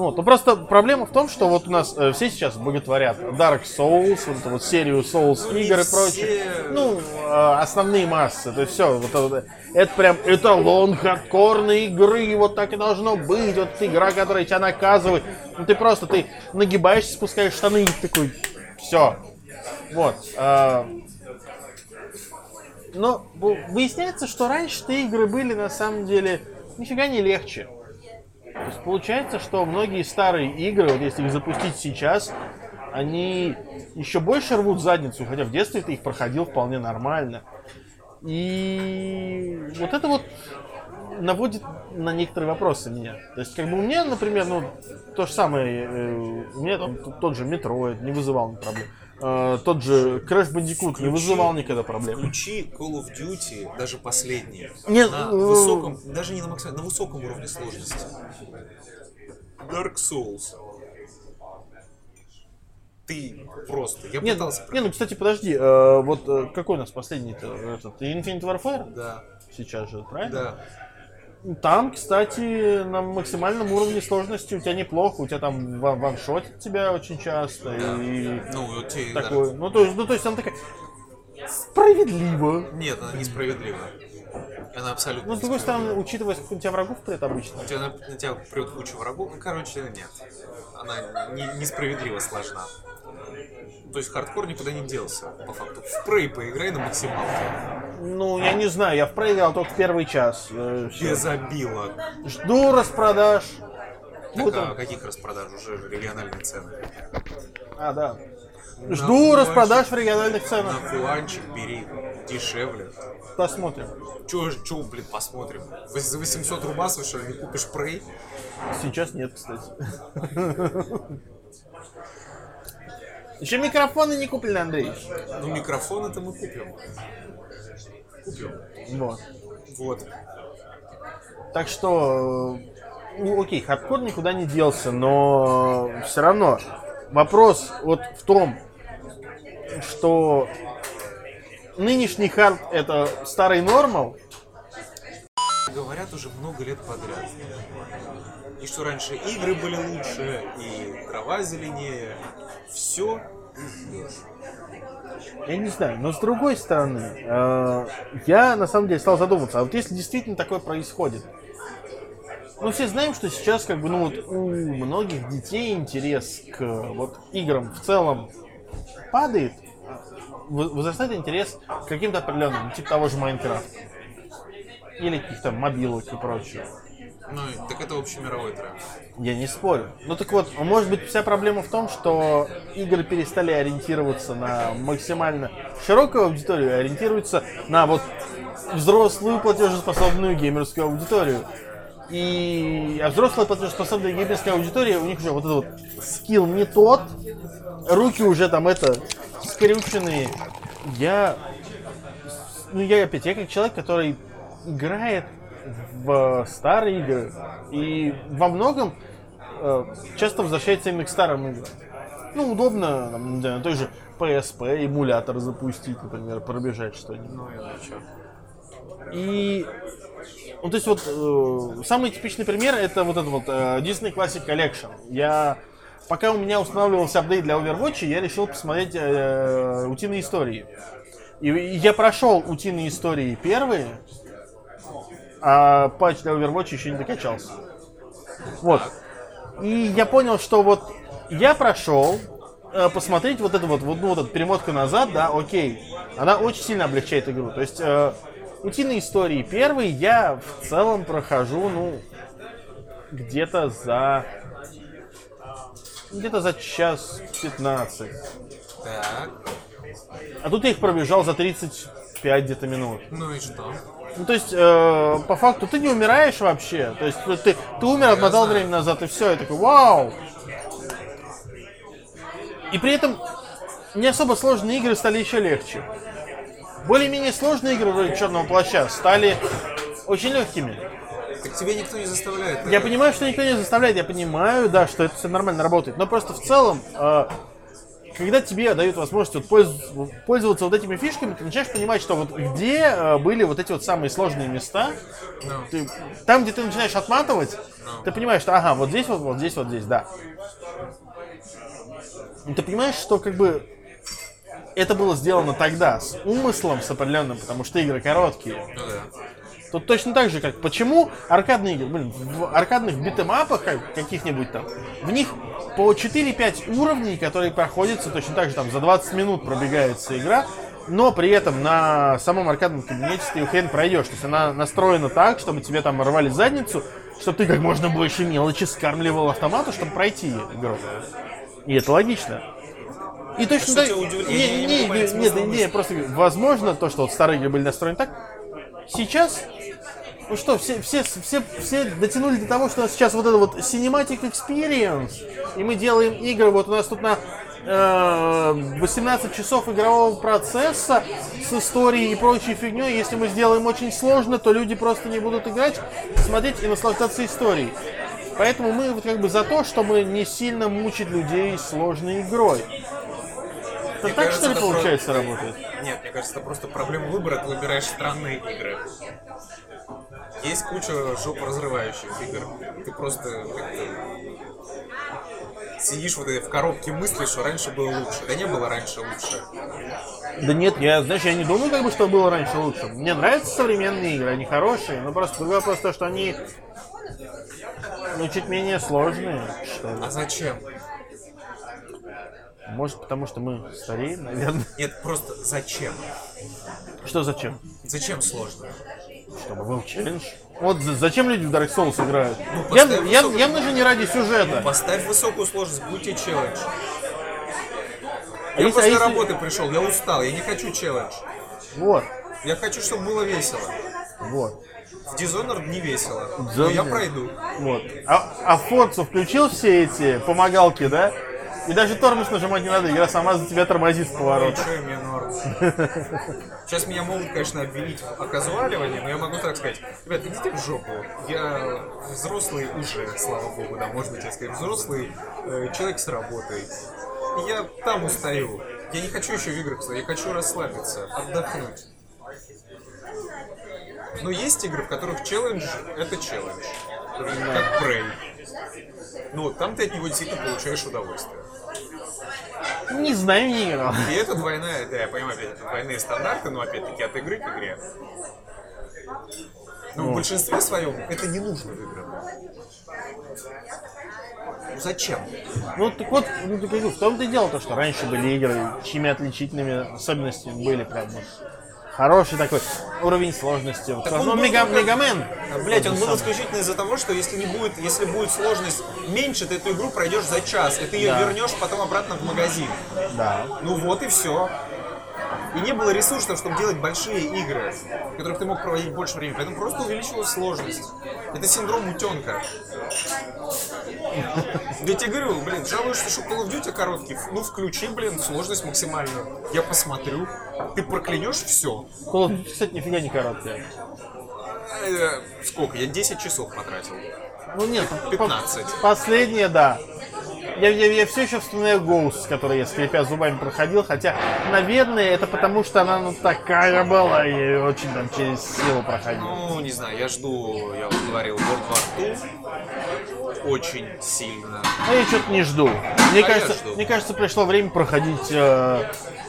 [SPEAKER 1] Ну, вот, ну просто проблема в том, что вот у нас э, все сейчас боготворят Dark Souls, вот эту вот серию Souls игр и прочее. Ну, э, основные массы, то есть все, вот это, вот, это прям эталон хардкорной игры, и вот так и должно быть, вот эта игра, которая тебя наказывает. Ну ты просто, ты нагибаешься, спускаешь штаны и такой, все. Вот. э, но выясняется, что раньше-то игры были на самом деле нифига не легче. То есть получается, что многие старые игры, вот если их запустить сейчас, они еще больше рвут задницу, хотя в детстве ты их проходил вполне нормально. И вот это вот наводит на некоторые вопросы меня. То есть, как бы у меня, например, ну, то же самое, э, у меня там тот же Metroid не вызывал проблем. Э, тот же Crash Bandicoot не вызывал никогда проблем.
[SPEAKER 2] Включи Call of Duty, даже последние,
[SPEAKER 1] Нет,
[SPEAKER 2] на
[SPEAKER 1] э,
[SPEAKER 2] высоком, даже не на максимальном, на высоком уровне сложности. Dark Souls. Ты просто, я
[SPEAKER 1] Нет,
[SPEAKER 2] пытался...
[SPEAKER 1] не, ну, кстати, подожди, э, вот э, какой у нас последний-то, этот, Infinite Warfare
[SPEAKER 2] Да,
[SPEAKER 1] сейчас же, правильно?
[SPEAKER 2] да.
[SPEAKER 1] Там, кстати, на максимальном уровне сложности у тебя неплохо, у тебя там ван- ваншотит тебя очень часто и
[SPEAKER 2] Ну, тебе, да.
[SPEAKER 1] такой, ну то есть, ну то есть она такая справедливо.
[SPEAKER 2] Нет, она несправедлива. Она абсолютно
[SPEAKER 1] Но с другой стороны, учитывая, сколько у тебя врагов прет обычно.
[SPEAKER 2] У тебя на, на тебя прет куча врагов. Ну, короче, нет. Она не- несправедливо сложна. То есть хардкор никуда не делся, по факту. В Prey поиграй на максималке.
[SPEAKER 1] Ну, я не знаю, я в проиграл только первый час. э.
[SPEAKER 2] Без обила.
[SPEAKER 1] Жду распродаж.
[SPEAKER 2] Так,
[SPEAKER 1] Вот
[SPEAKER 2] а каких распродаж? Уже региональные цены.
[SPEAKER 1] А, да.
[SPEAKER 2] На
[SPEAKER 1] Жду
[SPEAKER 2] кулачик-
[SPEAKER 1] распродаж в региональных ценах.
[SPEAKER 2] На куланчик бери. Дешевле.
[SPEAKER 1] Посмотрим.
[SPEAKER 2] Чё, чё, блин, посмотрим. За 800 рубасов, что ли, не купишь Prey?
[SPEAKER 1] Сейчас нет, кстати. Еще микрофоны не куплены, Андрей.
[SPEAKER 2] Ну, микрофон это мы купим. Купим.
[SPEAKER 1] Вот.
[SPEAKER 2] Вот.
[SPEAKER 1] Так что, э, ну, окей, хардкор никуда не делся, но все равно вопрос вот в том, что нынешний hard это старый normal,
[SPEAKER 2] Говорят уже много лет подряд. И что раньше игры были лучше, и трава зеленее. Все.
[SPEAKER 1] я не знаю, но с другой стороны, э, я на самом деле стал задумываться, а вот если действительно такое происходит, ну все знаем, что сейчас как бы ну вот у многих детей интерес к вот играм в целом падает, возрастает интерес к каким-то определенным, типа того же Майнкрафта. Или каких-то мобилок и прочего.
[SPEAKER 2] Ну, так это общемировой тренд.
[SPEAKER 1] Я не спорю. Ну так вот, может быть вся проблема в том, что игры перестали ориентироваться на максимально широкую аудиторию, а ориентируются на вот взрослую платежеспособную геймерскую аудиторию. И а взрослая платежеспособная геймерская аудитория, у них уже вот этот вот скилл не тот, руки уже там это скрюченные. Я, ну я опять, я как человек, который играет в старые игры и во многом э, часто возвращается именно к старым играм. Ну, удобно, там, не знаю, на той же PSP эмулятор запустить, например, пробежать что-нибудь.
[SPEAKER 2] Ну, и чё.
[SPEAKER 1] И ну, то есть вот э, самый типичный пример это вот этот вот э, Disney Classic Collection. Я пока у меня устанавливался апдейт для Overwatch, я решил посмотреть э, утиные истории. И, и я прошел утиные истории первые, а патч для Overwatch еще не докачался. Вот. И я понял, что вот я прошел, э, посмотреть вот эту вот, вот, ну, вот эту перемотку назад, да, окей. Она очень сильно облегчает игру. То есть э, утиные истории первый я в целом прохожу, ну, где-то за где-то за час 15.
[SPEAKER 2] Так,
[SPEAKER 1] А тут я их пробежал за 35 где-то минут.
[SPEAKER 2] ну и что?
[SPEAKER 1] Ну, то есть, э, по факту, ты не умираешь вообще. То есть, ты, ты умер, отмотал время назад, и все. Я такой, вау! И при этом не особо сложные игры стали еще легче. Более-менее сложные игры вроде Черного Плаща стали очень легкими.
[SPEAKER 2] Так тебе никто не заставляет.
[SPEAKER 1] Я понимаю, что никто не заставляет, я понимаю, да, что это все нормально работает. Но просто в целом, э, когда тебе дают возможность вот польз- пользоваться вот этими фишками, ты начинаешь понимать, что вот где э, были вот эти вот самые сложные места,
[SPEAKER 2] Ну,
[SPEAKER 1] ты- там, где ты начинаешь отматывать, ты понимаешь, что ага, вот здесь вот, вот здесь, вот здесь, да. И ты понимаешь, что как бы это было сделано тогда с умыслом, с определенным, потому что игры короткие.
[SPEAKER 2] ну да.
[SPEAKER 1] Тут точно так же, как почему аркадные игры, блин, в аркадных битэмапах как- каких-нибудь там, в них по 4-5 уровней, которые проходятся точно так же, там за 20 минут пробегается игра, но при этом на самом аркадном кабинете ты хрен пройдешь. То есть она настроена так, чтобы тебе там рвали задницу, чтобы ты как можно больше мелочи скармливал автомату, чтобы пройти игру. И это логично. И точно
[SPEAKER 2] что
[SPEAKER 1] так... Не,
[SPEAKER 2] не-
[SPEAKER 1] не,
[SPEAKER 2] не
[SPEAKER 1] не, просто возможно то, что вот старые игры были настроены так. Сейчас ну что, все, все, все, все дотянули до того, что у нас сейчас вот это вот Cinematic Experience, и мы делаем игры, вот у нас тут на э, 18 часов игрового процесса с историей и прочей фигней. Если мы сделаем очень сложно, то люди просто не будут играть, смотреть и наслаждаться историей. Поэтому мы вот как бы за то, чтобы не сильно мучить людей сложной игрой. Это
[SPEAKER 2] Мне
[SPEAKER 1] так
[SPEAKER 2] кажется,
[SPEAKER 1] что ли
[SPEAKER 2] это про-
[SPEAKER 1] получается работает?
[SPEAKER 2] Нет, мне кажется, это просто проблема выбора, ты выбираешь странные игры. Есть куча жопоразрывающих игр. Ты просто сидишь вот в коробке мыслишь, что раньше было лучше. Да не было раньше лучше.
[SPEAKER 1] Да нет, я, знаешь, я не думаю, как бы, что было раньше лучше. Мне нравятся современные игры, они хорошие, но просто другой вопрос то, что они ну, чуть менее сложные, что ли.
[SPEAKER 2] А зачем?
[SPEAKER 1] Может, потому что мы стареем, наверное.
[SPEAKER 2] Нет, просто зачем?
[SPEAKER 1] Что зачем?
[SPEAKER 2] Зачем сложно?
[SPEAKER 1] Чтобы был челлендж. Вот за- зачем люди в Dark Souls играют?
[SPEAKER 2] Ну,
[SPEAKER 1] яв-
[SPEAKER 2] высокую-
[SPEAKER 1] явно же не ради сюжета.
[SPEAKER 2] Поставь высокую сложность, будь тебе челлендж.
[SPEAKER 1] А
[SPEAKER 2] Я
[SPEAKER 1] если-
[SPEAKER 2] после
[SPEAKER 1] а если-
[SPEAKER 2] работы пришел, я устал, я не хочу челлендж.
[SPEAKER 1] Вот,
[SPEAKER 2] Я хочу, чтобы было весело.
[SPEAKER 1] вот,
[SPEAKER 2] В Dishonored не весело. Но я пройду.
[SPEAKER 1] вот. А, а Forza включил все эти помогалки, да? И даже тормоз нажимать не надо, игра сама за тебя тормозит в
[SPEAKER 2] Ну,
[SPEAKER 1] поворотах.
[SPEAKER 2] чё, мне норм. Сейчас меня могут, конечно, обвинить в оказуаливании, но я могу так сказать. Ребят, идите в жопу. Я взрослый уже, слава богу, да, может быть, я скажу, взрослый э, человек с работой. Я там устаю. Я не хочу еще в посмотреть, я хочу расслабиться, отдохнуть. Но есть игры, в которых челлендж — это челлендж. Как Prey. Ну, вот там ты от него действительно получаешь удовольствие.
[SPEAKER 1] Не знаю, не играл.
[SPEAKER 2] И это двойная, да, я понимаю, опять, это двойные стандарты, но опять-таки от игры к игре. Но в большинстве своем это не нужно в играх. Ну зачем?
[SPEAKER 1] Ну, так вот, ну, так говорю, в том-то и дело, то, что раньше были игры, чьими отличительными особенностями были прям вот хороший такой уровень сложности.
[SPEAKER 2] Так
[SPEAKER 1] ну,
[SPEAKER 2] он был
[SPEAKER 1] Мега,
[SPEAKER 2] только-
[SPEAKER 1] Мегамен.
[SPEAKER 2] Блять, он был исключительно из-за того, что если не будет, если будет сложность меньше, ты эту игру пройдешь за час, и ты ее
[SPEAKER 1] Да.
[SPEAKER 2] вернешь потом обратно в магазин.
[SPEAKER 1] Да.
[SPEAKER 2] Ну вот и все. И не было ресурсов, чтобы делать большие игры, в которых ты мог проводить больше времени. Поэтому просто увеличилась сложность. Это синдром утенка. Я тебе говорю, блин, жалуешься, что Call of Duty короткий. Ну включи, блин, сложность максимальную. Я посмотрю. Ты проклянешь все.
[SPEAKER 1] Call of Duty, кстати, нифига не короткий.
[SPEAKER 2] сколько? Я 10 часов потратил.
[SPEAKER 1] Ну нет, по-
[SPEAKER 2] 15.
[SPEAKER 1] Последнее, да. Я, я, я все еще вспоминаю Ghost, который я скрипя зубами проходил, хотя, наверное, это потому, что она ну такая была, и я очень там через силу проходил.
[SPEAKER 2] Ну, не знаю, я жду, я вот говорил, World War 2 очень сильно.
[SPEAKER 1] А я что-то не жду. Мне
[SPEAKER 2] А
[SPEAKER 1] кажется,
[SPEAKER 2] жду.
[SPEAKER 1] мне кажется, пришло время проходить э,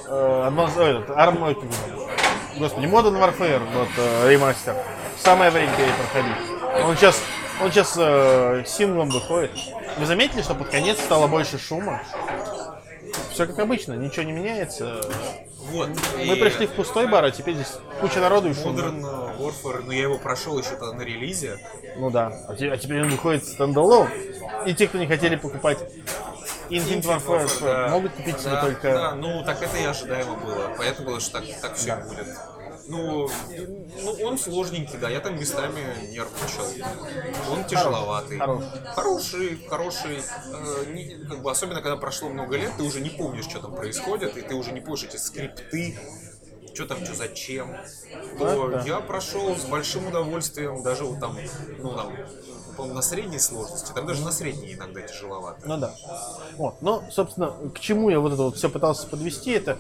[SPEAKER 1] э, Advanced- ой, этот, Arm- господи, Modern Warfare, вот э, ремастер. Самое время перепроходить. Он сейчас, он сейчас э, синглом выходит. Вы заметили, что под конец стало больше шума? Все как обычно, ничего не меняется.
[SPEAKER 2] Вот.
[SPEAKER 1] Мы пришли в пустой бар, а теперь здесь куча народу и шум.
[SPEAKER 2] Modern Warfare, ну я его прошел еще тогда на релизе.
[SPEAKER 1] Ну да. А а теперь он выходит стендалон. И те, кто не хотели покупать Infinite Warfare,
[SPEAKER 2] да.
[SPEAKER 1] могут купить себе
[SPEAKER 2] Да,
[SPEAKER 1] только...
[SPEAKER 2] Да, ну так это и ожидаемо было. Понятно было, что так, так все и будет. Ну, ну, он сложненький, да, я там местами нервничал. Он тяжеловатый.
[SPEAKER 1] хороший.
[SPEAKER 2] Хороший, хороший. Э, не- как бы, особенно, когда прошло много лет, ты уже не помнишь, что там происходит, и ты уже не помнишь эти скрипты, что там, что зачем. То
[SPEAKER 1] Да, да.
[SPEAKER 2] я прошел с большим удовольствием, даже вот там, ну там, на средней сложности, там даже на средней иногда тяжеловато.
[SPEAKER 1] Ну да. Вот. Ну, собственно, к чему я вот это вот все пытался подвести, это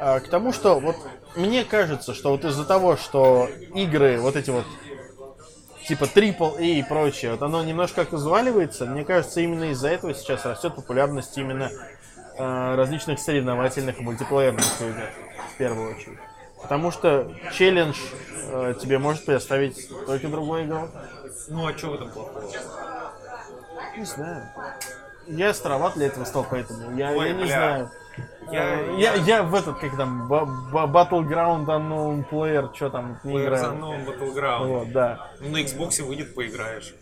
[SPEAKER 1] к тому, что вот мне кажется, что вот из-за того, что игры вот эти вот типа AAA и прочее, вот оно немножко как взваливается, мне кажется, именно из-за этого сейчас растет популярность именно а, различных соревновательных и мультиплеерных игр, в первую очередь. Потому что челлендж э, тебе может предоставить только другой игрок.
[SPEAKER 2] Ну а что в этом плохого?
[SPEAKER 1] Не знаю. Я староват для этого стал, поэтому я,
[SPEAKER 2] Ой,
[SPEAKER 1] я не
[SPEAKER 2] бля.
[SPEAKER 1] знаю.
[SPEAKER 2] Я-
[SPEAKER 1] Э, я, я в этот, как там, Battleground Unknown Player, что там, не играю.
[SPEAKER 2] Warzone Battleground.
[SPEAKER 1] Вот, да.
[SPEAKER 2] Ну, на Xbox выйдет, поиграешь.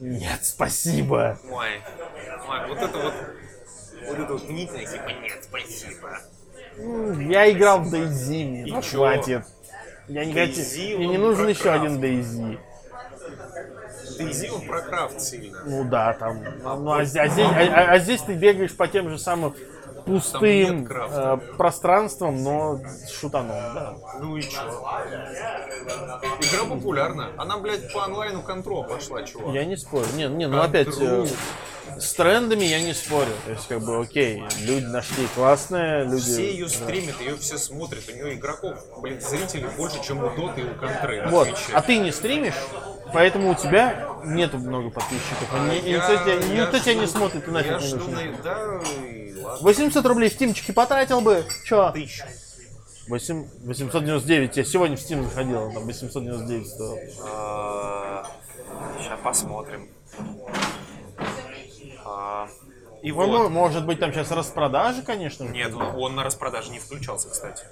[SPEAKER 1] Нет, спасибо.
[SPEAKER 2] Ой, ой, вот это вот, вот это вот гнительное, типа, нет, спасибо.
[SPEAKER 1] М, Я играл в DayZ, мне ну, хватит. Я не хочу, мне не нужен еще
[SPEAKER 2] крафт.
[SPEAKER 1] один DayZ.
[SPEAKER 2] DayZ, он про крафт сильно.
[SPEAKER 1] Ну да, там. Ну, а, а здесь- а- а- а здесь ты бегаешь по тем же самым пустым э, пространствам, но шутаном, да.
[SPEAKER 2] Ну и чё? Игра популярна. Она, блядь, по онлайну контрол пошла, чувак.
[SPEAKER 1] Я не спорю. Не, не, ну опять э, с трендами я не спорю. То есть, как бы, окей, люди нашли классные, люди.
[SPEAKER 2] Все ее стримят, ее все смотрят. У нее игроков, блин, зрителей больше, чем у Доты и у Контры.
[SPEAKER 1] Вот.
[SPEAKER 2] Твиче.
[SPEAKER 1] А ты не стримишь, поэтому у тебя нету много подписчиков. Ни- и
[SPEAKER 2] Я-
[SPEAKER 1] никто тебя,
[SPEAKER 2] я
[SPEAKER 1] никто тебя не
[SPEAKER 2] жду-
[SPEAKER 1] смотрит, и нафиг
[SPEAKER 2] Я
[SPEAKER 1] не
[SPEAKER 2] жду
[SPEAKER 1] нужен.
[SPEAKER 2] на... Да, и ладно.
[SPEAKER 1] 800 рублей в стимчике потратил бы. Чё?
[SPEAKER 2] Тысячу.
[SPEAKER 1] 8, 899. Я сегодня в Steam заходил, там 899 стоил.
[SPEAKER 2] Сейчас посмотрим. А, И
[SPEAKER 1] Ну,
[SPEAKER 2] вот.
[SPEAKER 1] может быть, там сейчас распродажи, конечно. же.
[SPEAKER 2] Нет, он, он на распродаже не включался, кстати.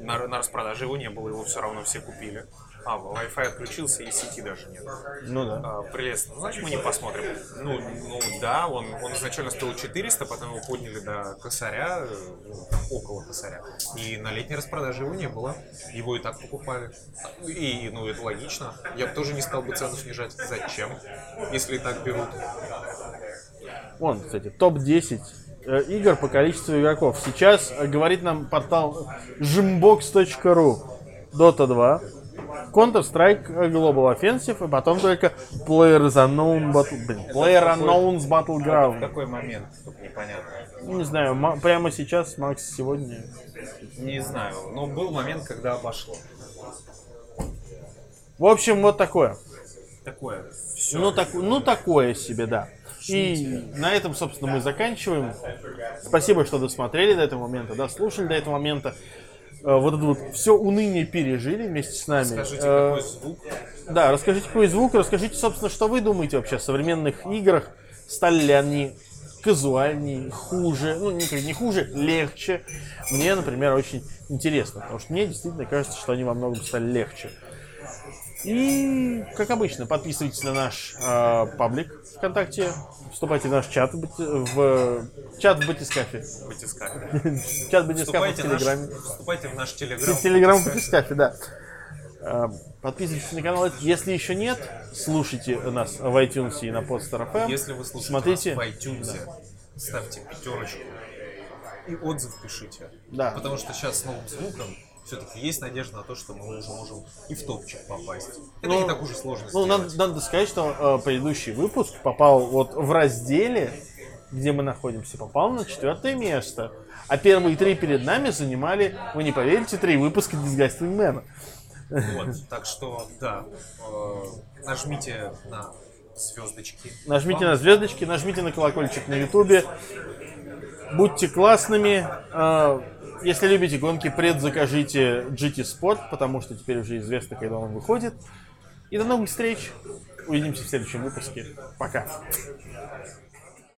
[SPEAKER 2] На, на распродаже его не было, его все равно все купили. А, Wi-Fi отключился и сети даже нет.
[SPEAKER 1] Ну да.
[SPEAKER 2] А, прелестно. Ну, Значит, мы не посмотрим. Ну, ну да, он, он изначально стоил 400, потом его подняли до косаря, ну, около косаря. И на летней распродаже его не было. Его и так покупали. И, ну, это логично. Я бы тоже не стал бы цену снижать. Зачем? Если и так берут.
[SPEAKER 1] Вон, кстати, топ-10 э, игр по количеству игроков. Сейчас э, говорит нам портал gymbox.ru Dota 2, Counter-Strike Global Offensive, и потом только Players Unknown Battle... Блин, Player Unknown's Battleground.
[SPEAKER 3] какой момент? Тут непонятно.
[SPEAKER 1] Не знаю, прямо сейчас, Макс, сегодня...
[SPEAKER 3] Не знаю, но был момент, когда обошло.
[SPEAKER 1] В общем, вот такое.
[SPEAKER 3] Такое. Все.
[SPEAKER 1] Ну, так, ну, такое себе, да. И на этом, собственно, мы заканчиваем. Спасибо, что досмотрели до этого момента, да, слушали до этого момента. Э, Вот это вот все уныние пережили вместе с нами.
[SPEAKER 2] Скажите,
[SPEAKER 1] Э,
[SPEAKER 2] какой звук?
[SPEAKER 1] Да, расскажите, какой звук, расскажите, собственно, что вы думаете вообще о современных играх. Стали ли они казуальней, хуже, ну, не, не хуже, легче. Мне, например, очень интересно, потому что мне действительно кажется, что они во многом стали легче. И, как обычно, подписывайтесь на наш э, паблик ВКонтакте, вступайте в наш чат в, в чат в Батискафе.
[SPEAKER 2] Батискафе.
[SPEAKER 1] Чат Батискафе в
[SPEAKER 2] в
[SPEAKER 1] Телеграме.
[SPEAKER 2] вступайте в наш телеграм.
[SPEAKER 1] Телеграм Батискафе, да. Э, Подписывайтесь на канал. Если еще нет, слушайте нас в iTunes и на Podster FM.
[SPEAKER 2] Если вы слушаете
[SPEAKER 1] Смотрите.
[SPEAKER 2] нас в iTunes, ставьте пятерочку и отзыв пишите.
[SPEAKER 1] Да.
[SPEAKER 2] Потому что сейчас с новым звуком все-таки есть надежда на то, что мы уже можем и в топчик попасть. Это
[SPEAKER 1] Ну,
[SPEAKER 2] не так уж и сложно
[SPEAKER 1] Ну,
[SPEAKER 2] сделать.
[SPEAKER 1] надо, надо сказать, что э, предыдущий выпуск попал вот в разделе, где мы находимся, попал на четвертое место. А первые три перед нами занимали, вы не поверите, три выпуска Disgusting Man.
[SPEAKER 2] Вот, так что, да, э, нажмите на звездочки.
[SPEAKER 1] Нажмите на звездочки, нажмите на колокольчик на ютубе. Будьте классными. Э, Если любите гонки, предзакажите GT Sport, потому что теперь уже известно, когда он выходит. И до новых встреч. Увидимся в следующем выпуске. Пока.